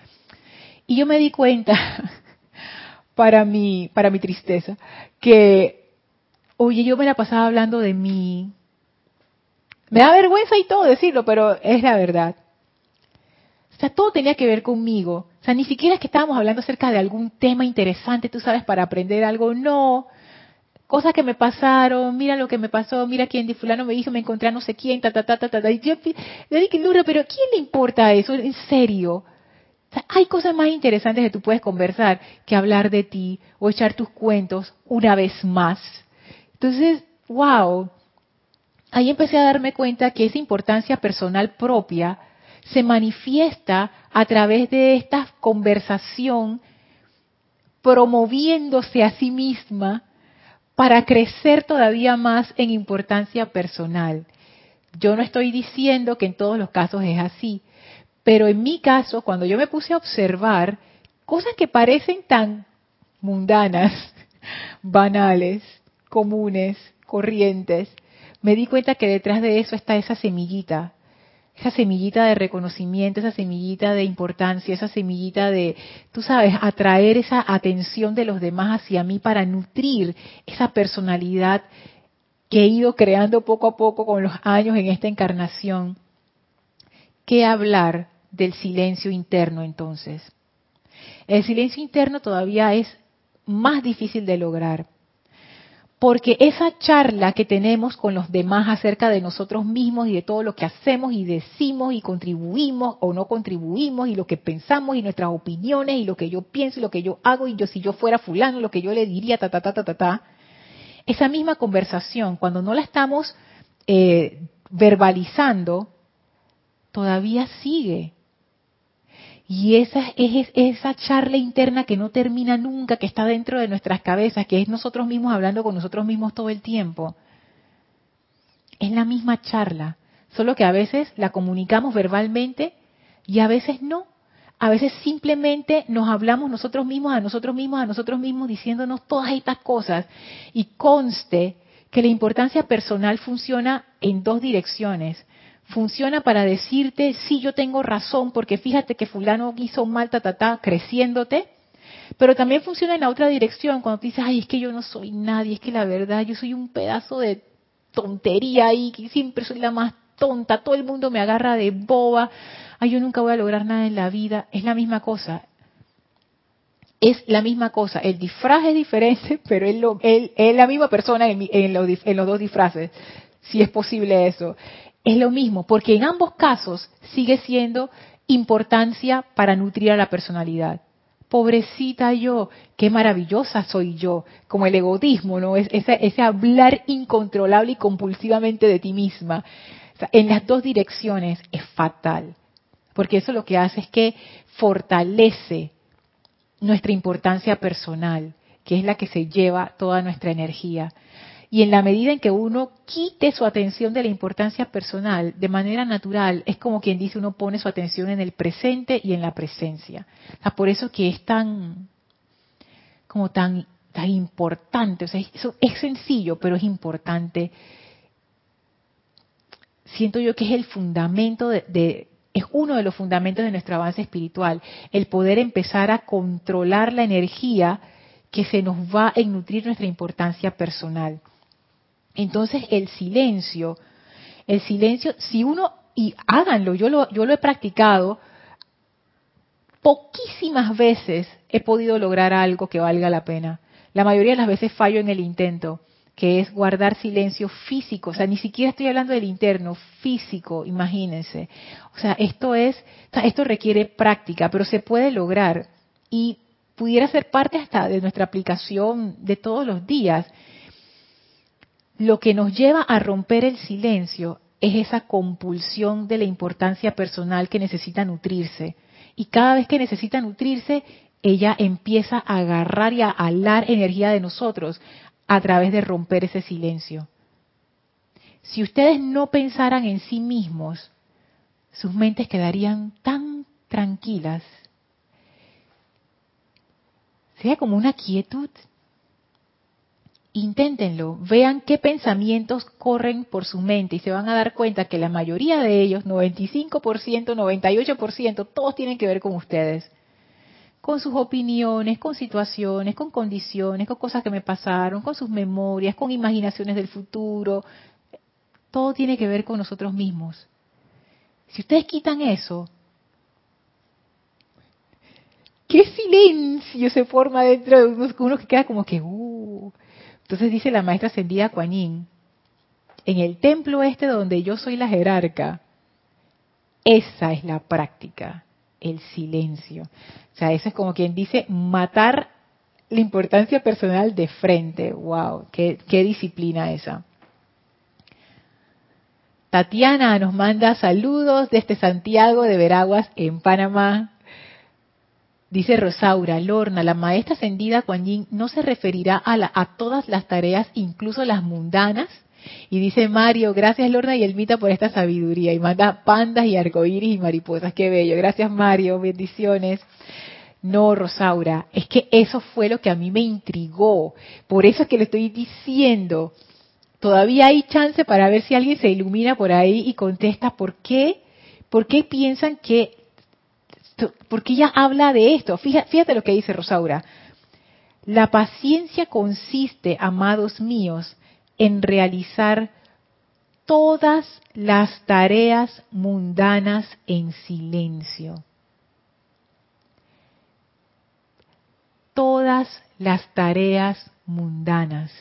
y yo me di cuenta, para mi, para mi tristeza, que, oye, yo me la pasaba hablando de mí. Me da vergüenza y todo decirlo, pero es la verdad. O sea, todo tenía que ver conmigo. O sea, ni siquiera es que estábamos hablando acerca de algún tema interesante, tú sabes, para aprender algo. No. Cosas que me pasaron, mira lo que me pasó, mira quién fulano me dijo, me encontré a no sé quién, ta, ta, ta, ta, ta. Y yo le dije, Lura, pero ¿quién le importa eso? En serio. O sea, hay cosas más interesantes que tú puedes conversar que hablar de ti o echar tus cuentos una vez más. Entonces, wow. Ahí empecé a darme cuenta que esa importancia personal propia se manifiesta a través de esta conversación promoviéndose a sí misma para crecer todavía más en importancia personal. Yo no estoy diciendo que en todos los casos es así, pero en mi caso, cuando yo me puse a observar cosas que parecen tan mundanas, banales, comunes, corrientes, me di cuenta que detrás de eso está esa semillita, esa semillita de reconocimiento, esa semillita de importancia, esa semillita de, tú sabes, atraer esa atención de los demás hacia mí para nutrir esa personalidad que he ido creando poco a poco con los años en esta encarnación. ¿Qué hablar del silencio interno entonces? El silencio interno todavía es más difícil de lograr porque esa charla que tenemos con los demás acerca de nosotros mismos y de todo lo que hacemos y decimos y contribuimos o no contribuimos y lo que pensamos y nuestras opiniones y lo que yo pienso y lo que yo hago y yo si yo fuera fulano lo que yo le diría ta ta ta ta ta ta esa misma conversación cuando no la estamos eh, verbalizando todavía sigue y esa es esa charla interna que no termina nunca, que está dentro de nuestras cabezas, que es nosotros mismos hablando con nosotros mismos todo el tiempo. Es la misma charla, solo que a veces la comunicamos verbalmente y a veces no. A veces simplemente nos hablamos nosotros mismos, a nosotros mismos, a nosotros mismos, diciéndonos todas estas cosas. Y conste que la importancia personal funciona en dos direcciones funciona para decirte, sí, yo tengo razón, porque fíjate que fulano hizo mal, ta, ta, ta, creciéndote, pero también funciona en la otra dirección, cuando tú dices, ay, es que yo no soy nadie, es que la verdad, yo soy un pedazo de tontería ahí, que siempre soy la más tonta, todo el mundo me agarra de boba, ay, yo nunca voy a lograr nada en la vida, es la misma cosa. Es la misma cosa, el disfraz es diferente, pero es, lo, es la misma persona en, en los dos disfraces, si es posible eso es lo mismo, porque en ambos casos sigue siendo importancia para nutrir a la personalidad. Pobrecita yo, qué maravillosa soy yo, como el egoísmo, ¿no? Es ese, hablar incontrolable y compulsivamente de ti misma. en las dos direcciones es fatal, porque eso lo que hace es que fortalece nuestra importancia personal, que es la que se lleva toda nuestra energía. Y en la medida en que uno quite su atención de la importancia personal de manera natural, es como quien dice, uno pone su atención en el presente y en la presencia. por eso que es tan, como tan, tan importante. O sea, eso es sencillo, pero es importante. Siento yo que es el fundamento de, es uno de los fundamentos de nuestro avance espiritual, el poder empezar a controlar la energía que se nos va a nutrir nuestra importancia personal. Entonces el silencio, el silencio, si uno, y háganlo, yo lo, yo lo he practicado, poquísimas veces he podido lograr algo que valga la pena. La mayoría de las veces fallo en el intento, que es guardar silencio físico. O sea, ni siquiera estoy hablando del interno, físico, imagínense. O sea, esto es, esto requiere práctica, pero se puede lograr y pudiera ser parte hasta de nuestra aplicación de todos los días lo que nos lleva a romper el silencio es esa compulsión de la importancia personal que necesita nutrirse. Y cada vez que necesita nutrirse, ella empieza a agarrar y a alar energía de nosotros a través de romper ese silencio. Si ustedes no pensaran en sí mismos, sus mentes quedarían tan tranquilas. Sería como una quietud Inténtenlo, vean qué pensamientos corren por su mente y se van a dar cuenta que la mayoría de ellos, 95%, 98%, todos tienen que ver con ustedes. Con sus opiniones, con situaciones, con condiciones, con cosas que me pasaron, con sus memorias, con imaginaciones del futuro. Todo tiene que ver con nosotros mismos. Si ustedes quitan eso, qué silencio se forma dentro de uno, uno que queda como que, uh, entonces dice la maestra ascendida Kuan en el templo este donde yo soy la jerarca, esa es la práctica, el silencio. O sea, eso es como quien dice matar la importancia personal de frente. ¡Wow! ¡Qué, qué disciplina esa! Tatiana nos manda saludos desde Santiago de Veraguas, en Panamá. Dice Rosaura, Lorna, la maestra ascendida Kuan Yin no se referirá a, todas las tareas, incluso las mundanas. Y dice Mario, gracias Lorna y Elmita por esta sabiduría. Y manda pandas y arcoíris y mariposas. Qué bello. Gracias Mario, bendiciones. No, Rosaura, es que eso fue lo que a mí me intrigó. Por eso es que le estoy diciendo, todavía hay chance para ver si alguien se ilumina por ahí y contesta por qué, por qué piensan que, por qué ella habla de esto. Fíjate, fíjate lo que dice Rosaura. La paciencia consiste, amados míos, en realizar todas las tareas mundanas en silencio. Todas las tareas mundanas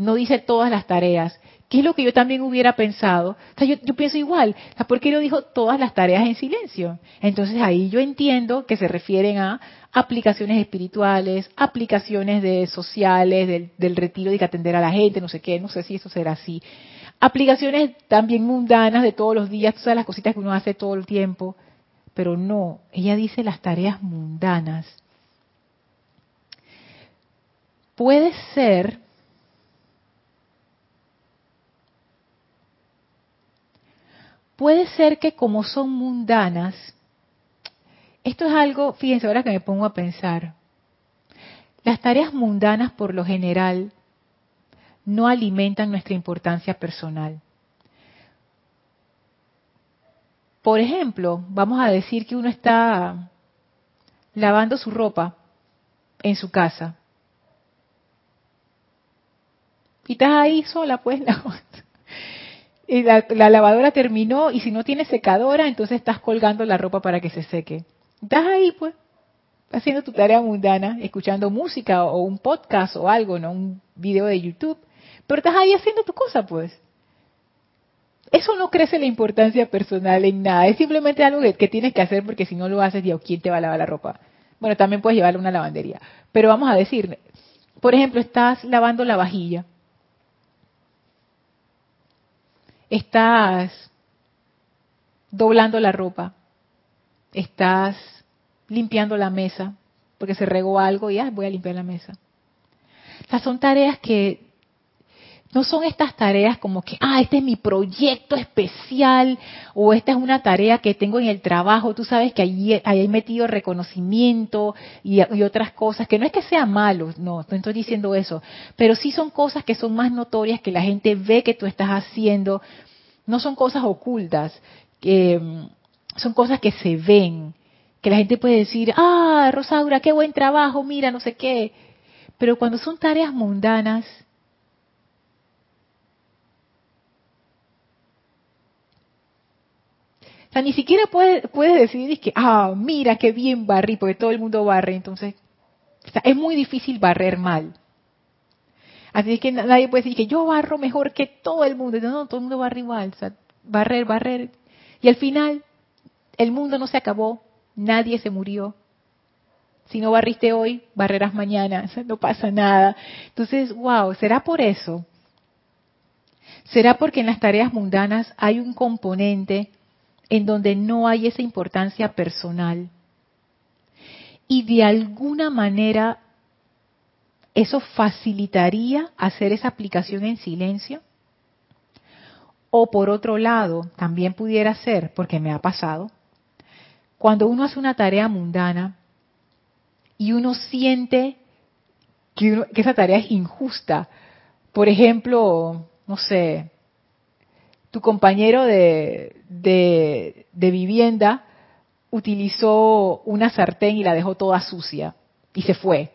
no dice todas las tareas, que es lo que yo también hubiera pensado. O sea, yo, pienso igual, ¿por qué no dijo todas las tareas en silencio? Entonces ahí yo entiendo que se refieren a aplicaciones espirituales, aplicaciones de sociales, del, del retiro de que atender a la gente, no sé qué, no sé si eso será así. Aplicaciones también mundanas de todos los días, todas las cositas que uno hace todo el tiempo. Pero no, ella dice las tareas mundanas. Puede ser puede ser que como son mundanas, esto es algo, fíjense ahora que me pongo a pensar, las tareas mundanas por lo general no alimentan nuestra importancia personal. Por ejemplo, vamos a decir que uno está lavando su ropa en su casa. Y estás ahí sola, pues, lavando y la, lavadora terminó y si no tienes secadora, entonces estás colgando la ropa para que se seque. Estás ahí, pues, haciendo tu tarea mundana, escuchando música o un podcast o algo, ¿no? Un video de YouTube. Pero estás ahí haciendo tu cosa, pues. Eso no crece la importancia personal en nada. Es simplemente algo que, tienes que hacer porque si no lo haces, Dios, ¿quién te va a lavar la ropa? Bueno, también puedes llevarle a una lavandería. Pero vamos a decir, por ejemplo, estás lavando la vajilla estás doblando la ropa, estás limpiando la mesa, porque se regó algo y ya voy a limpiar la mesa. O son tareas que no son estas tareas como que, ah, este es mi proyecto especial o esta es una tarea que tengo en el trabajo. Tú sabes que ahí, hay metido reconocimiento y, otras cosas, que no es que sea malo, no, no estoy diciendo eso, pero sí son cosas que son más notorias, que la gente ve que tú estás haciendo. No son cosas ocultas, que son cosas que se ven, que la gente puede decir, ah, Rosaura, qué buen trabajo, mira, no sé qué. Pero cuando son tareas mundanas, O sea, ni siquiera puedes puede decir que, ah, mira qué bien barrí, porque todo el mundo barre. Entonces, es muy difícil barrer mal. Así que nadie puede decir que yo barro mejor que todo el mundo. No, no, todo el mundo barre igual. O sea, barrer, barrer. Y al final, el mundo no se acabó, nadie se murió. Si no barriste hoy, barrerás mañana, no pasa nada. Entonces, wow, ¿será por eso? ¿Será porque en las tareas mundanas hay un componente en donde no hay esa importancia personal. Y de alguna manera eso facilitaría hacer esa aplicación en silencio. O por otro lado, también pudiera ser, porque me ha pasado, cuando uno hace una tarea mundana y uno siente que, que esa tarea es injusta. Por ejemplo, no sé, tu compañero de, de, vivienda utilizó una sartén y la dejó toda sucia y se fue.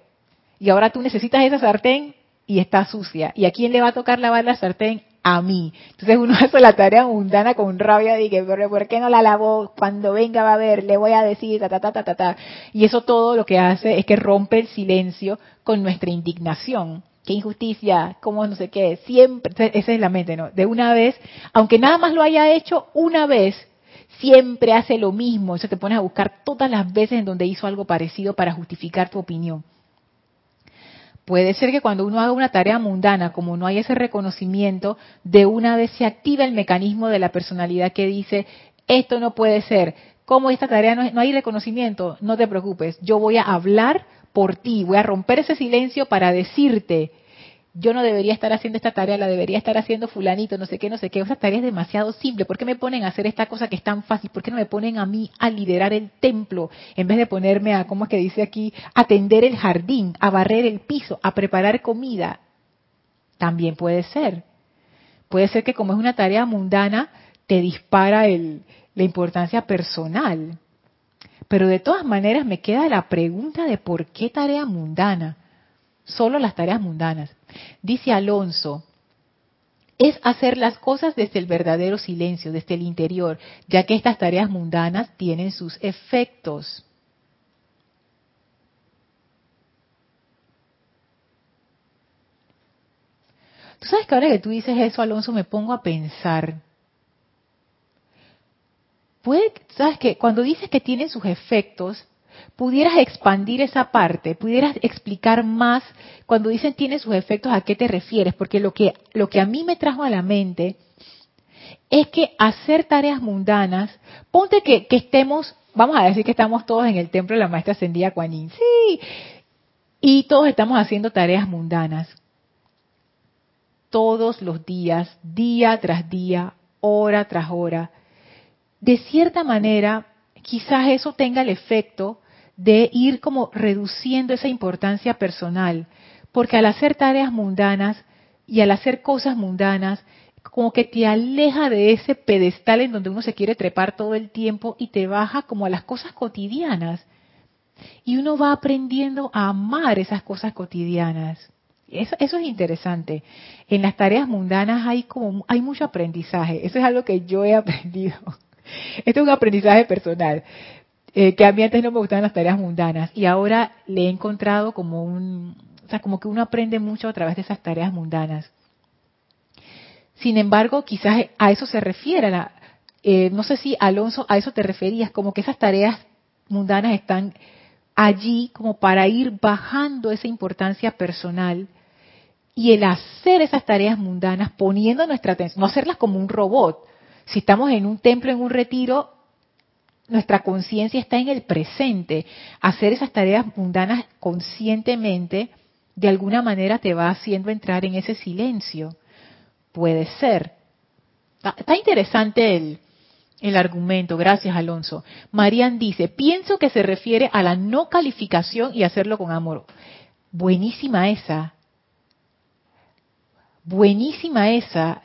Y ahora tú necesitas esa sartén y está sucia. ¿Y a quién le va a tocar lavar la sartén? A mí. Entonces uno hace la tarea mundana con rabia de que, ¿por qué no la lavó? Cuando venga va a ver, le voy a decir, ta, ta, ta, ta, ta. Y eso todo lo que hace es que rompe el silencio con nuestra indignación qué injusticia, cómo no sé qué, siempre, esa es la mente, ¿no? De una vez, aunque nada más lo haya hecho una vez, siempre hace lo mismo, eso te pones a buscar todas las veces en donde hizo algo parecido para justificar tu opinión. Puede ser que cuando uno haga una tarea mundana, como no hay ese reconocimiento, de una vez se activa el mecanismo de la personalidad que dice, esto no puede ser. Como esta tarea no, no hay reconocimiento, no te preocupes, yo voy a hablar por ti, voy a romper ese silencio para decirte, yo no debería estar haciendo esta tarea, la debería estar haciendo fulanito, no sé qué, no sé qué. Esa tarea es demasiado simple. ¿Por qué me ponen a hacer esta cosa que es tan fácil? ¿Por qué no me ponen a mí a liderar el templo en vez de ponerme a, ¿cómo es que dice aquí? Atender el jardín, a barrer el piso, a preparar comida. También puede ser. Puede ser que como es una tarea mundana, te dispara el, la importancia personal. Pero de todas maneras me queda la pregunta de por qué tarea mundana. Solo las tareas mundanas. Dice Alonso, es hacer las cosas desde el verdadero silencio, desde el interior, ya que estas tareas mundanas tienen sus efectos. Tú sabes que ahora que tú dices eso, Alonso, me pongo a pensar. Puede, sabes que cuando dices que tienen sus efectos, pudieras expandir esa parte, pudieras explicar más cuando dicen tiene sus efectos a qué te refieres, porque lo que lo que a mí me trajo a la mente es que hacer tareas mundanas, ponte que, estemos, vamos a decir que estamos todos en el templo de la maestra ascendida Kuan sí, y todos estamos haciendo tareas mundanas. Todos los días, día tras día, hora tras hora. De cierta manera, quizás eso tenga el efecto de ir como reduciendo esa importancia personal, porque al hacer tareas mundanas y al hacer cosas mundanas, como que te aleja de ese pedestal en donde uno se quiere trepar todo el tiempo y te baja como a las cosas cotidianas. Y uno va aprendiendo a amar esas cosas cotidianas. Eso, es interesante. En las tareas mundanas hay como hay mucho aprendizaje. Eso es algo que yo he aprendido. Esto es un aprendizaje personal. Eh, que a mí antes no me gustaban las tareas mundanas y ahora le he encontrado como un, o sea, como que uno aprende mucho a través de esas tareas mundanas. Sin embargo, quizás a eso se refiere, la, eh, no sé si Alonso a eso te referías, como que esas tareas mundanas están allí como para ir bajando esa importancia personal y el hacer esas tareas mundanas poniendo nuestra atención, no hacerlas como un robot. Si estamos en un templo, en un retiro, nuestra conciencia está en el presente. Hacer esas tareas mundanas conscientemente, de alguna manera te va haciendo entrar en ese silencio. Puede ser. Está, interesante el, el argumento. Gracias, Alonso. Marian dice, pienso que se refiere a la no calificación y hacerlo con amor. Buenísima esa. Buenísima esa.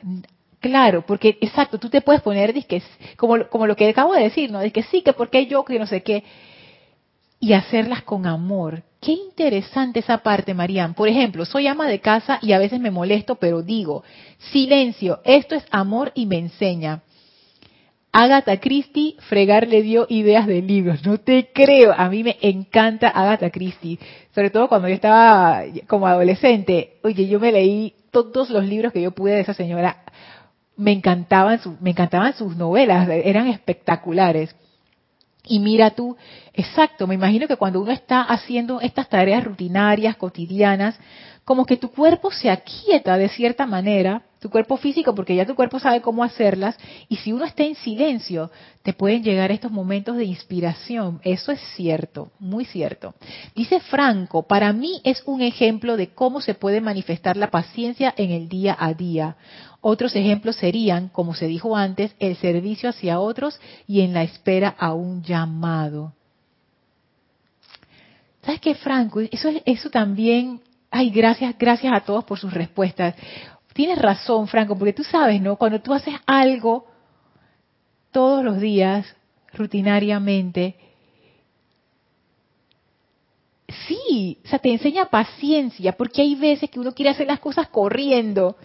Claro, porque exacto, tú te puedes poner disque, como, como lo que acabo de decir, ¿no? Que sí, que porque yo, que no sé qué, y hacerlas con amor. Qué interesante esa parte, Marían. Por ejemplo, soy ama de casa y a veces me molesto, pero digo, silencio, esto es amor y me enseña. Agatha Christie, fregar le dio ideas de libros. No te creo. A mí me encanta Agatha Christie. Sobre todo cuando yo estaba como adolescente. Oye, yo me leí todos los libros que yo pude de esa señora me encantaban, me encantaban sus novelas, eran espectaculares. Y mira tú, exacto, me imagino que cuando uno está haciendo estas tareas rutinarias, cotidianas, como que tu cuerpo se aquieta de cierta manera, tu cuerpo físico, porque ya tu cuerpo sabe cómo hacerlas, y si uno está en silencio, te pueden llegar estos momentos de inspiración. Eso es cierto, muy cierto. Dice Franco, para mí es un ejemplo de cómo se puede manifestar la paciencia en el día a día. Otros ejemplos serían, como se dijo antes, el servicio hacia otros y en la espera a un llamado. ¿Sabes qué, Franco? Eso, eso también, ay, gracias, gracias a todos por sus respuestas. Tienes razón, Franco, porque tú sabes, ¿no? Cuando tú haces algo todos los días, rutinariamente, sí, o sea, te enseña paciencia, porque hay veces que uno quiere hacer las cosas corriendo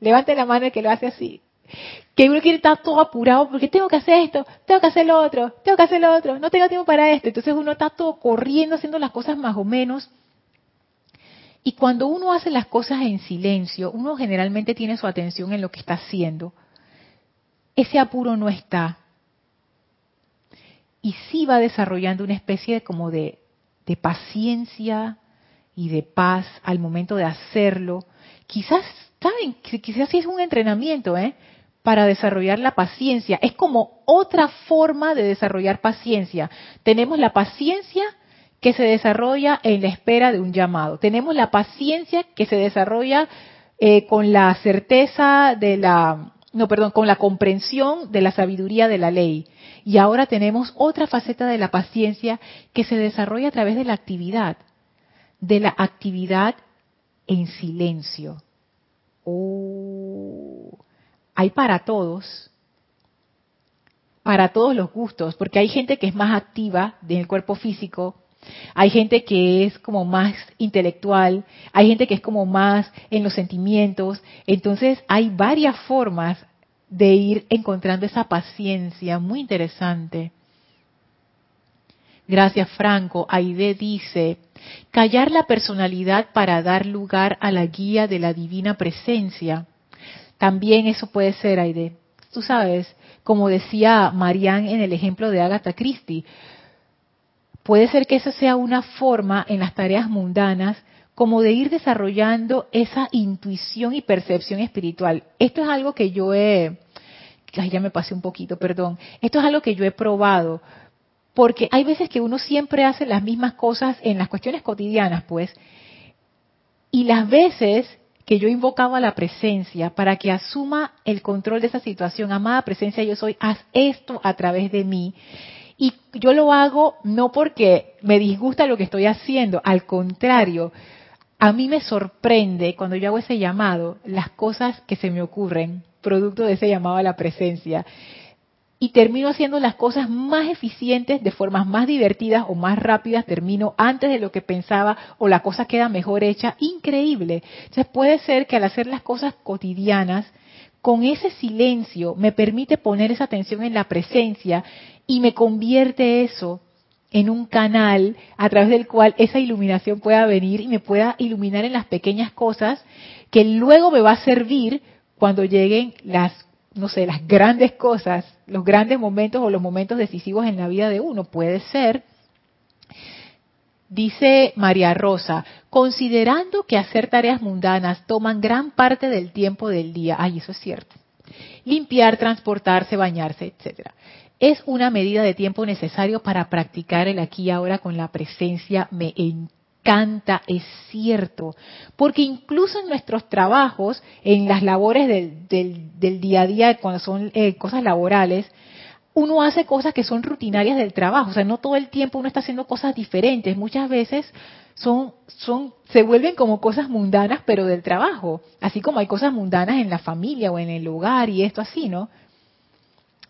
Levante la mano el que lo hace así. Que uno quiere estar todo apurado porque tengo que hacer esto, tengo que hacer lo otro, tengo que hacer lo otro, no tengo tiempo para esto. Entonces uno está todo corriendo haciendo las cosas más o menos. Y cuando uno hace las cosas en silencio, uno generalmente tiene su atención en lo que está haciendo. Ese apuro no está. Y sí va desarrollando una especie como de, de paciencia y de paz al momento de hacerlo. Quizás, ¿saben? Quizás sí es un entrenamiento, ¿eh? Para desarrollar la paciencia. Es como otra forma de desarrollar paciencia. Tenemos la paciencia que se desarrolla en la espera de un llamado. Tenemos la paciencia que se desarrolla eh, con la certeza de la, no, perdón, con la comprensión de la sabiduría de la ley. Y ahora tenemos otra faceta de la paciencia que se desarrolla a través de la actividad, de la actividad en silencio. Oh, hay para todos, para todos los gustos, porque hay gente que es más activa en el cuerpo físico, hay gente que es como más intelectual, hay gente que es como más en los sentimientos. Entonces hay varias formas de ir encontrando esa paciencia muy interesante. Gracias, Franco. Aide dice, callar la personalidad para dar lugar a la guía de la divina presencia. También eso puede ser, Aide. Tú sabes, como decía Marianne en el ejemplo de Agatha Christie, puede ser que esa sea una forma en las tareas mundanas como de ir desarrollando esa intuición y percepción espiritual. Esto es algo que yo he, ya me pasé un poquito, perdón, esto es algo que yo he probado, porque hay veces que uno siempre hace las mismas cosas en las cuestiones cotidianas, pues, y las veces que yo invocaba la presencia para que asuma el control de esa situación, amada presencia, yo soy, haz esto a través de mí. Y yo lo hago no porque me disgusta lo que estoy haciendo, al contrario, a mí me sorprende cuando yo hago ese llamado, las cosas que se me ocurren, producto de ese llamado a la presencia. Y termino haciendo las cosas más eficientes, de formas más divertidas o más rápidas, termino antes de lo que pensaba o la cosa queda mejor hecha. Increíble. Entonces puede ser que al hacer las cosas cotidianas, con ese silencio me permite poner esa atención en la presencia y me convierte eso en un canal a través del cual esa iluminación pueda venir y me pueda iluminar en las pequeñas cosas que luego me va a servir cuando lleguen las, no sé, las grandes cosas, los grandes momentos o los momentos decisivos en la vida de uno. Puede ser, dice María Rosa, considerando que hacer tareas mundanas toman gran parte del tiempo del día. Ay, eso es cierto. Limpiar, transportarse, bañarse, etcétera es una medida de tiempo necesario para practicar el aquí y ahora con la presencia. Me encanta, es cierto, porque incluso en nuestros trabajos, en las labores del, día a día, cuando son eh, cosas laborales, uno hace cosas que son rutinarias del trabajo, o sea, no todo el tiempo uno está haciendo cosas diferentes, muchas veces son, son, se vuelven como cosas mundanas, pero del trabajo, así como hay cosas mundanas en la familia o en el hogar y esto así, ¿no?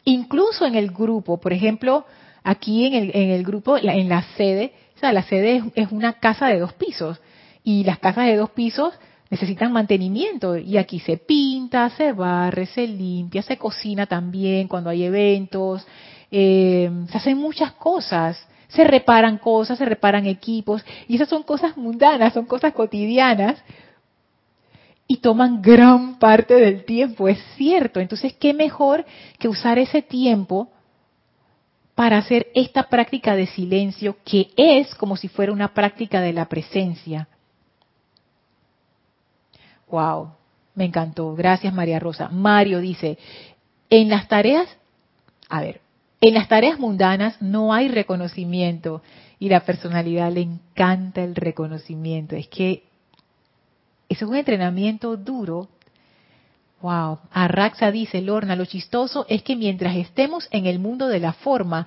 Incluso en el grupo, por ejemplo, aquí en el, en el grupo, en la sede, o sea, la sede es, una casa de dos pisos. Y las casas de dos pisos necesitan mantenimiento. Y aquí se pinta, se barre, se limpia, se cocina también cuando hay eventos, eh, se hacen muchas cosas, se reparan cosas, se reparan equipos. Y esas son cosas mundanas, son cosas cotidianas. Y toman gran parte del tiempo, es cierto. Entonces, ¿qué mejor que usar ese tiempo para hacer esta práctica de silencio que es como si fuera una práctica de la presencia? Wow, me encantó. Gracias, María Rosa. Mario dice, en las tareas, a ver, en las tareas mundanas no hay reconocimiento y la personalidad le encanta el reconocimiento. Es que eso es un entrenamiento duro. Wow. Arraxa dice, Lorna, lo chistoso es que mientras estemos en el mundo de la forma,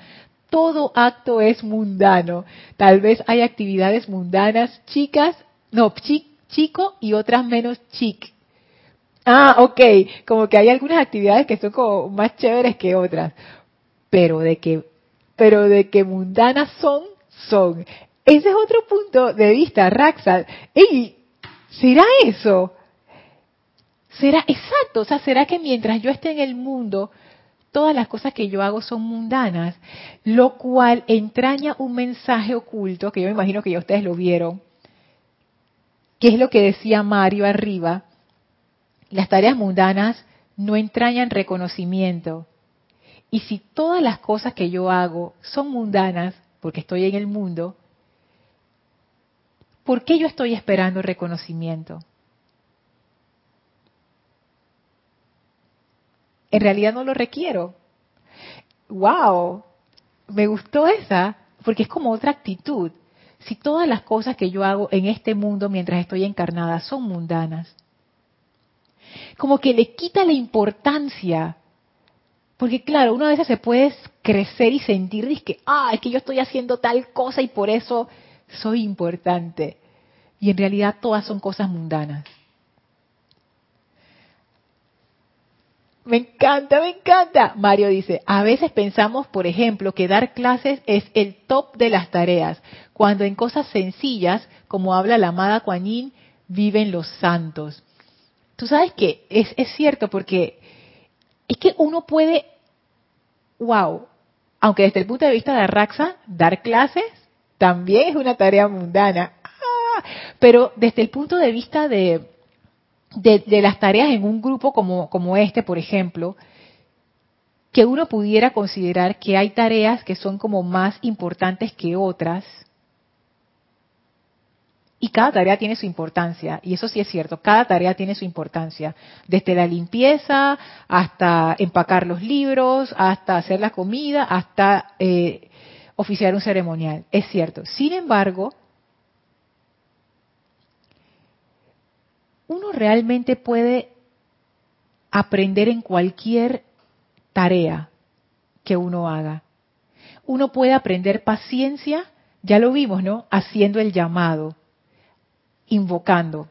todo acto es mundano. Tal vez hay actividades mundanas chicas, no, chico y otras menos chic. Ah, ok. Como que hay algunas actividades que son como más chéveres que otras. Pero de que, pero de que mundanas son, son. Ese es otro punto de vista, Raxa. Ey, ¿Será eso? ¿Será exacto? O sea, ¿será que mientras yo esté en el mundo, todas las cosas que yo hago son mundanas? Lo cual entraña un mensaje oculto, que yo me imagino que ya ustedes lo vieron, que es lo que decía Mario arriba. Las tareas mundanas no entrañan reconocimiento. Y si todas las cosas que yo hago son mundanas, porque estoy en el mundo, ¿Por qué yo estoy esperando reconocimiento? En realidad no lo requiero. ¡Wow! Me gustó esa, porque es como otra actitud. Si todas las cosas que yo hago en este mundo mientras estoy encarnada son mundanas, como que le quita la importancia. Porque claro, uno a veces se puede crecer y sentir que, ah, es que yo estoy haciendo tal cosa y por eso soy importante. Y en realidad todas son cosas mundanas. Me encanta, me encanta. Mario dice, a veces pensamos, por ejemplo, que dar clases es el top de las tareas, cuando en cosas sencillas, como habla la amada Kuan viven los santos. Tú sabes que es, es cierto porque es que uno puede, wow, aunque desde el punto de vista de Raxa, dar clases también es una tarea mundana. Ah, pero desde el punto de vista de, de, las tareas en un grupo como, como este, por ejemplo, que uno pudiera considerar que hay tareas que son como más importantes que otras, y cada tarea tiene su importancia, y eso sí es cierto, cada tarea tiene su importancia, desde la limpieza hasta empacar los libros, hasta hacer la comida, hasta eh, oficiar un ceremonial, es cierto. Sin embargo, uno realmente puede aprender en cualquier tarea que uno haga. Uno puede aprender paciencia, ya lo vimos, ¿no? Haciendo el llamado, invocando,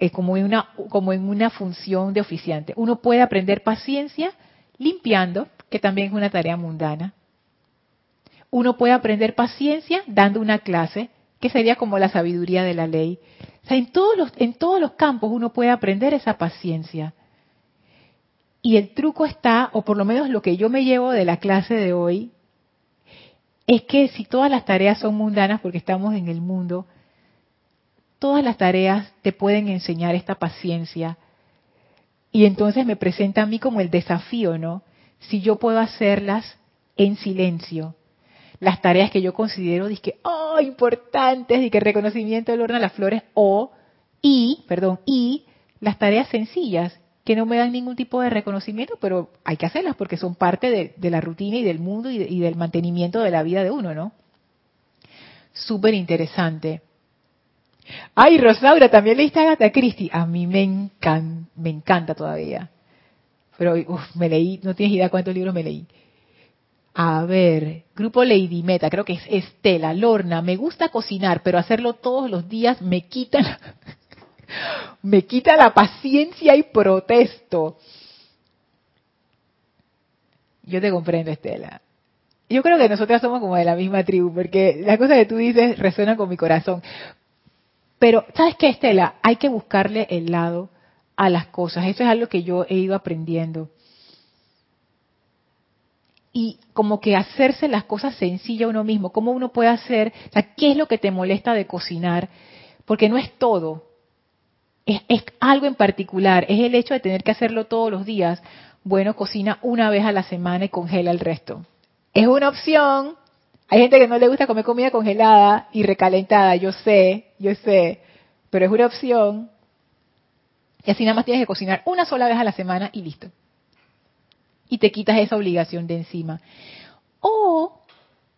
es como en una como en una función de oficiante. Uno puede aprender paciencia limpiando, que también es una tarea mundana. Uno puede aprender paciencia dando una clase, que sería como la sabiduría de la ley. O sea, en todos los, en todos los campos uno puede aprender esa paciencia. Y el truco está, o por lo menos lo que yo me llevo de la clase de hoy, es que si todas las tareas son mundanas porque estamos en el mundo, todas las tareas te pueden enseñar esta paciencia. Y entonces me presenta a mí como el desafío, ¿no? Si yo puedo hacerlas en silencio, las tareas que yo considero que oh, importantes y que reconocimiento del orden a las flores o y, perdón, y las tareas sencillas que no me dan ningún tipo de reconocimiento, pero hay que hacerlas porque son parte de, la rutina y del mundo y, del mantenimiento de la vida de uno, ¿no? Súper interesante. Ay, Rosaura, también leíste a Agatha Christie. A mí me, encanta, me encanta todavía. Pero uf, me leí, no tienes idea cuántos libros me leí. A ver, grupo Lady Meta, creo que es Estela, Lorna, me gusta cocinar, pero hacerlo todos los días me quita la, me quita la paciencia y protesto. Yo te comprendo, Estela. Yo creo que nosotras somos como de la misma tribu, porque las cosas que tú dices resuenan con mi corazón. Pero, ¿sabes qué, Estela? Hay que buscarle el lado a las cosas. Eso es algo que yo he ido aprendiendo y como que hacerse las cosas sencillas uno mismo, cómo uno puede hacer, o sea, qué es lo que te molesta de cocinar, porque no es todo, es, algo en particular, es el hecho de tener que hacerlo todos los días. Bueno, cocina una vez a la semana y congela el resto. Es una opción. Hay gente que no le gusta comer comida congelada y recalentada, yo sé, yo sé, pero es una opción. Y así nada más tienes que cocinar una sola vez a la semana y listo y te quitas esa obligación de encima. O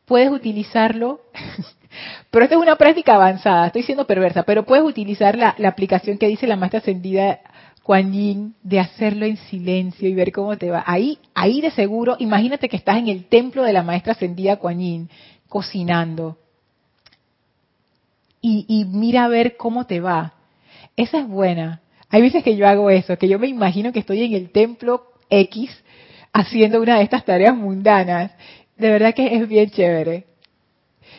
puedes utilizarlo, pero esta es una práctica avanzada, estoy siendo perversa, pero puedes utilizar la, aplicación que dice la maestra ascendida Kuan Yin de hacerlo en silencio y ver cómo te va. Ahí, ahí de seguro, imagínate que estás en el templo de la maestra ascendida Kuan Yin, cocinando. Y, y mira a ver cómo te va. Esa es buena. Hay veces que yo hago eso, que yo me imagino que estoy en el templo X haciendo una de estas tareas mundanas. De verdad que es bien chévere.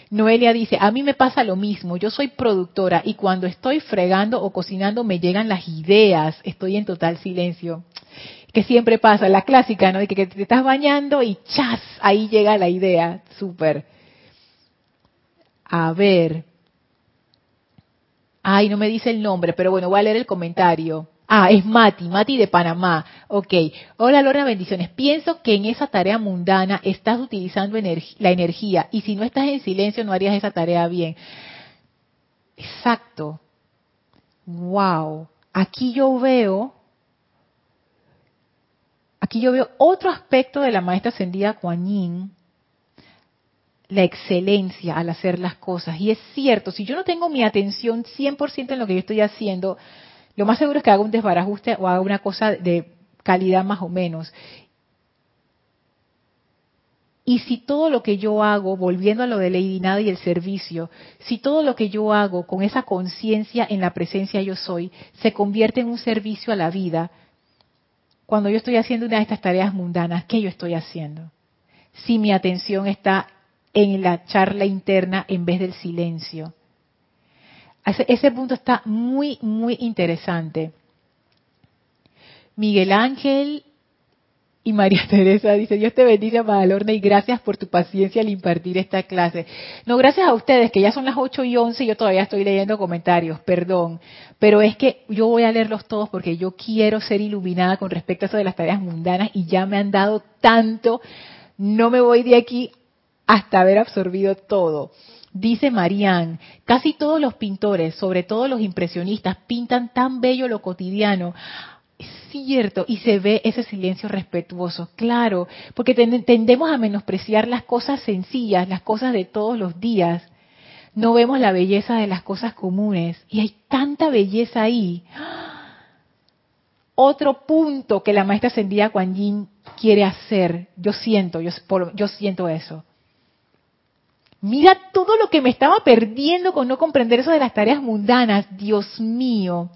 Noelia dice, a mí me pasa lo mismo, yo soy productora y cuando estoy fregando o cocinando me llegan las ideas, estoy en total silencio. Que siempre pasa, la clásica, ¿no? De que te estás bañando y chas, ahí llega la idea, súper. A ver. Ay, no me dice el nombre, pero bueno, voy a leer el comentario. Ah, es Mati, Mati de Panamá. Ok. Hola Lorna, bendiciones. Pienso que en esa tarea mundana estás utilizando la energía y si no estás en silencio no harías esa tarea bien. Exacto. Wow. Aquí yo veo, aquí yo veo otro aspecto de la maestra ascendida Kuan la excelencia al hacer las cosas. Y es cierto, si yo no tengo mi atención 100% en lo que yo estoy haciendo, lo más seguro es que haga un desbarajuste o haga una cosa de calidad más o menos. Y si todo lo que yo hago, volviendo a lo de Lady Nada y el servicio, si todo lo que yo hago con esa conciencia en la presencia yo soy, se convierte en un servicio a la vida, cuando yo estoy haciendo una de estas tareas mundanas, ¿qué yo estoy haciendo? Si mi atención está en la charla interna en vez del silencio. Ese, punto está muy, muy interesante. Miguel Ángel y María Teresa dice, Dios te bendiga, Madalorna, y gracias por tu paciencia al impartir esta clase. No, gracias a ustedes, que ya son las 8 y 11 y yo todavía estoy leyendo comentarios, perdón. Pero es que yo voy a leerlos todos porque yo quiero ser iluminada con respecto a eso de las tareas mundanas y ya me han dado tanto, no me voy de aquí hasta haber absorbido todo. Dice Marianne, casi todos los pintores, sobre todo los impresionistas, pintan tan bello lo cotidiano es cierto, y se ve ese silencio respetuoso, claro, porque tendemos a menospreciar las cosas sencillas, las cosas de todos los días. No vemos la belleza de las cosas comunes, y hay tanta belleza ahí. Otro punto que la maestra ascendida Kuan Yin quiere hacer, yo siento, yo, yo siento eso. Mira todo lo que me estaba perdiendo con no comprender eso de las tareas mundanas, Dios mío.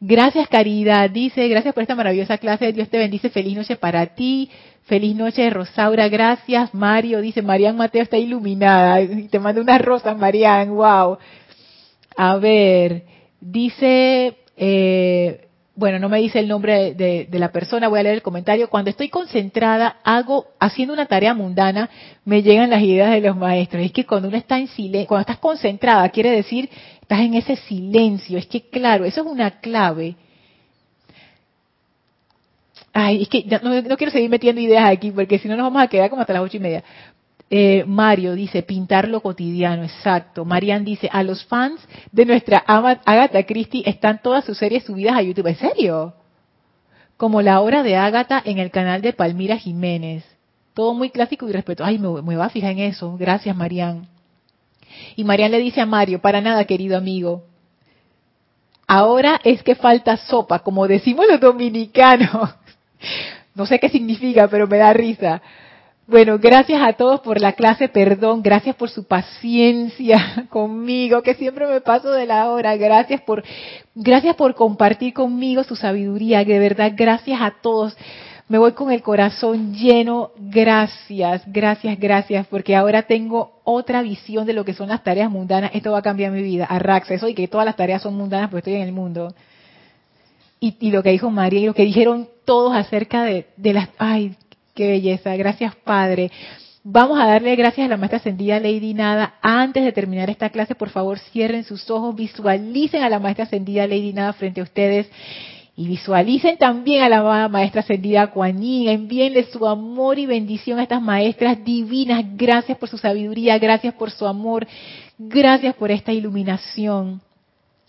Gracias, Caridad. Dice, gracias por esta maravillosa clase. Dios te bendice. Feliz noche para ti. Feliz noche, Rosaura. Gracias. Mario dice, Marian Mateo está iluminada. Te mando unas rosas, Marian. Wow. A ver, dice, eh, bueno, no me dice el nombre de, la persona, voy a leer el comentario. Cuando estoy concentrada, hago, haciendo una tarea mundana, me llegan las ideas de los maestros. Es que cuando uno está en silencio, cuando estás concentrada, quiere decir estás en ese silencio. Es que, claro, eso es una clave. Ay, es que no, quiero seguir metiendo ideas aquí porque si no nos vamos a quedar como hasta las ocho y media. Eh, Mario dice, pintar lo cotidiano, exacto. Marian dice, a los fans de nuestra ama Agatha Christie están todas sus series subidas a YouTube. ¿En serio? Como la obra de Agatha en el canal de Palmira Jiménez. Todo muy clásico y respeto. Ay, me, va a fijar en eso. Gracias, Marian. Y Marian le dice a Mario, para nada, querido amigo. Ahora es que falta sopa, como decimos los dominicanos. No sé qué significa, pero me da risa. Bueno, gracias a todos por la clase, perdón, gracias por su paciencia conmigo, que siempre me paso de la hora, gracias por, gracias por compartir conmigo su sabiduría, de verdad, gracias a todos me voy con el corazón lleno. Gracias, gracias, gracias, porque ahora tengo otra visión de lo que son las tareas mundanas. Esto va a cambiar mi vida. Arraxa, eso y que todas las tareas son mundanas porque estoy en el mundo. Y, lo que dijo María y lo que dijeron todos acerca de, de las... ¡Ay, qué belleza! Gracias, Padre. Vamos a darle gracias a la maestra ascendida Lady Nada. Antes de terminar esta clase, por favor, cierren sus ojos, visualicen a la maestra ascendida Lady Nada frente a ustedes y visualicen también a la maestra ascendida Kuan envíenle su amor y bendición a estas maestras divinas. Gracias por su sabiduría, gracias por su amor, gracias por esta iluminación.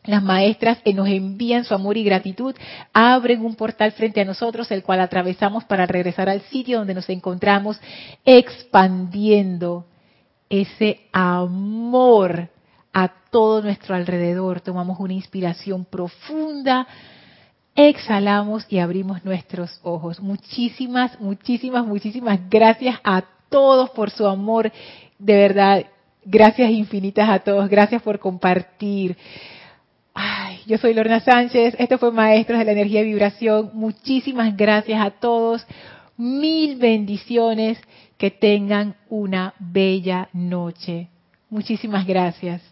Las maestras que nos envían su amor y gratitud abren un portal frente a nosotros, el cual atravesamos para regresar al sitio donde nos encontramos, expandiendo ese amor a todo nuestro alrededor. Tomamos una inspiración profunda exhalamos y abrimos nuestros ojos. Muchísimas, muchísimas, muchísimas gracias a todos por su amor. De verdad, gracias infinitas a todos. Gracias por compartir. Ay, yo soy Lorna Sánchez. Esto fue Maestros de la Energía y Vibración. Muchísimas gracias a todos. Mil bendiciones. Que tengan una bella noche. Muchísimas gracias.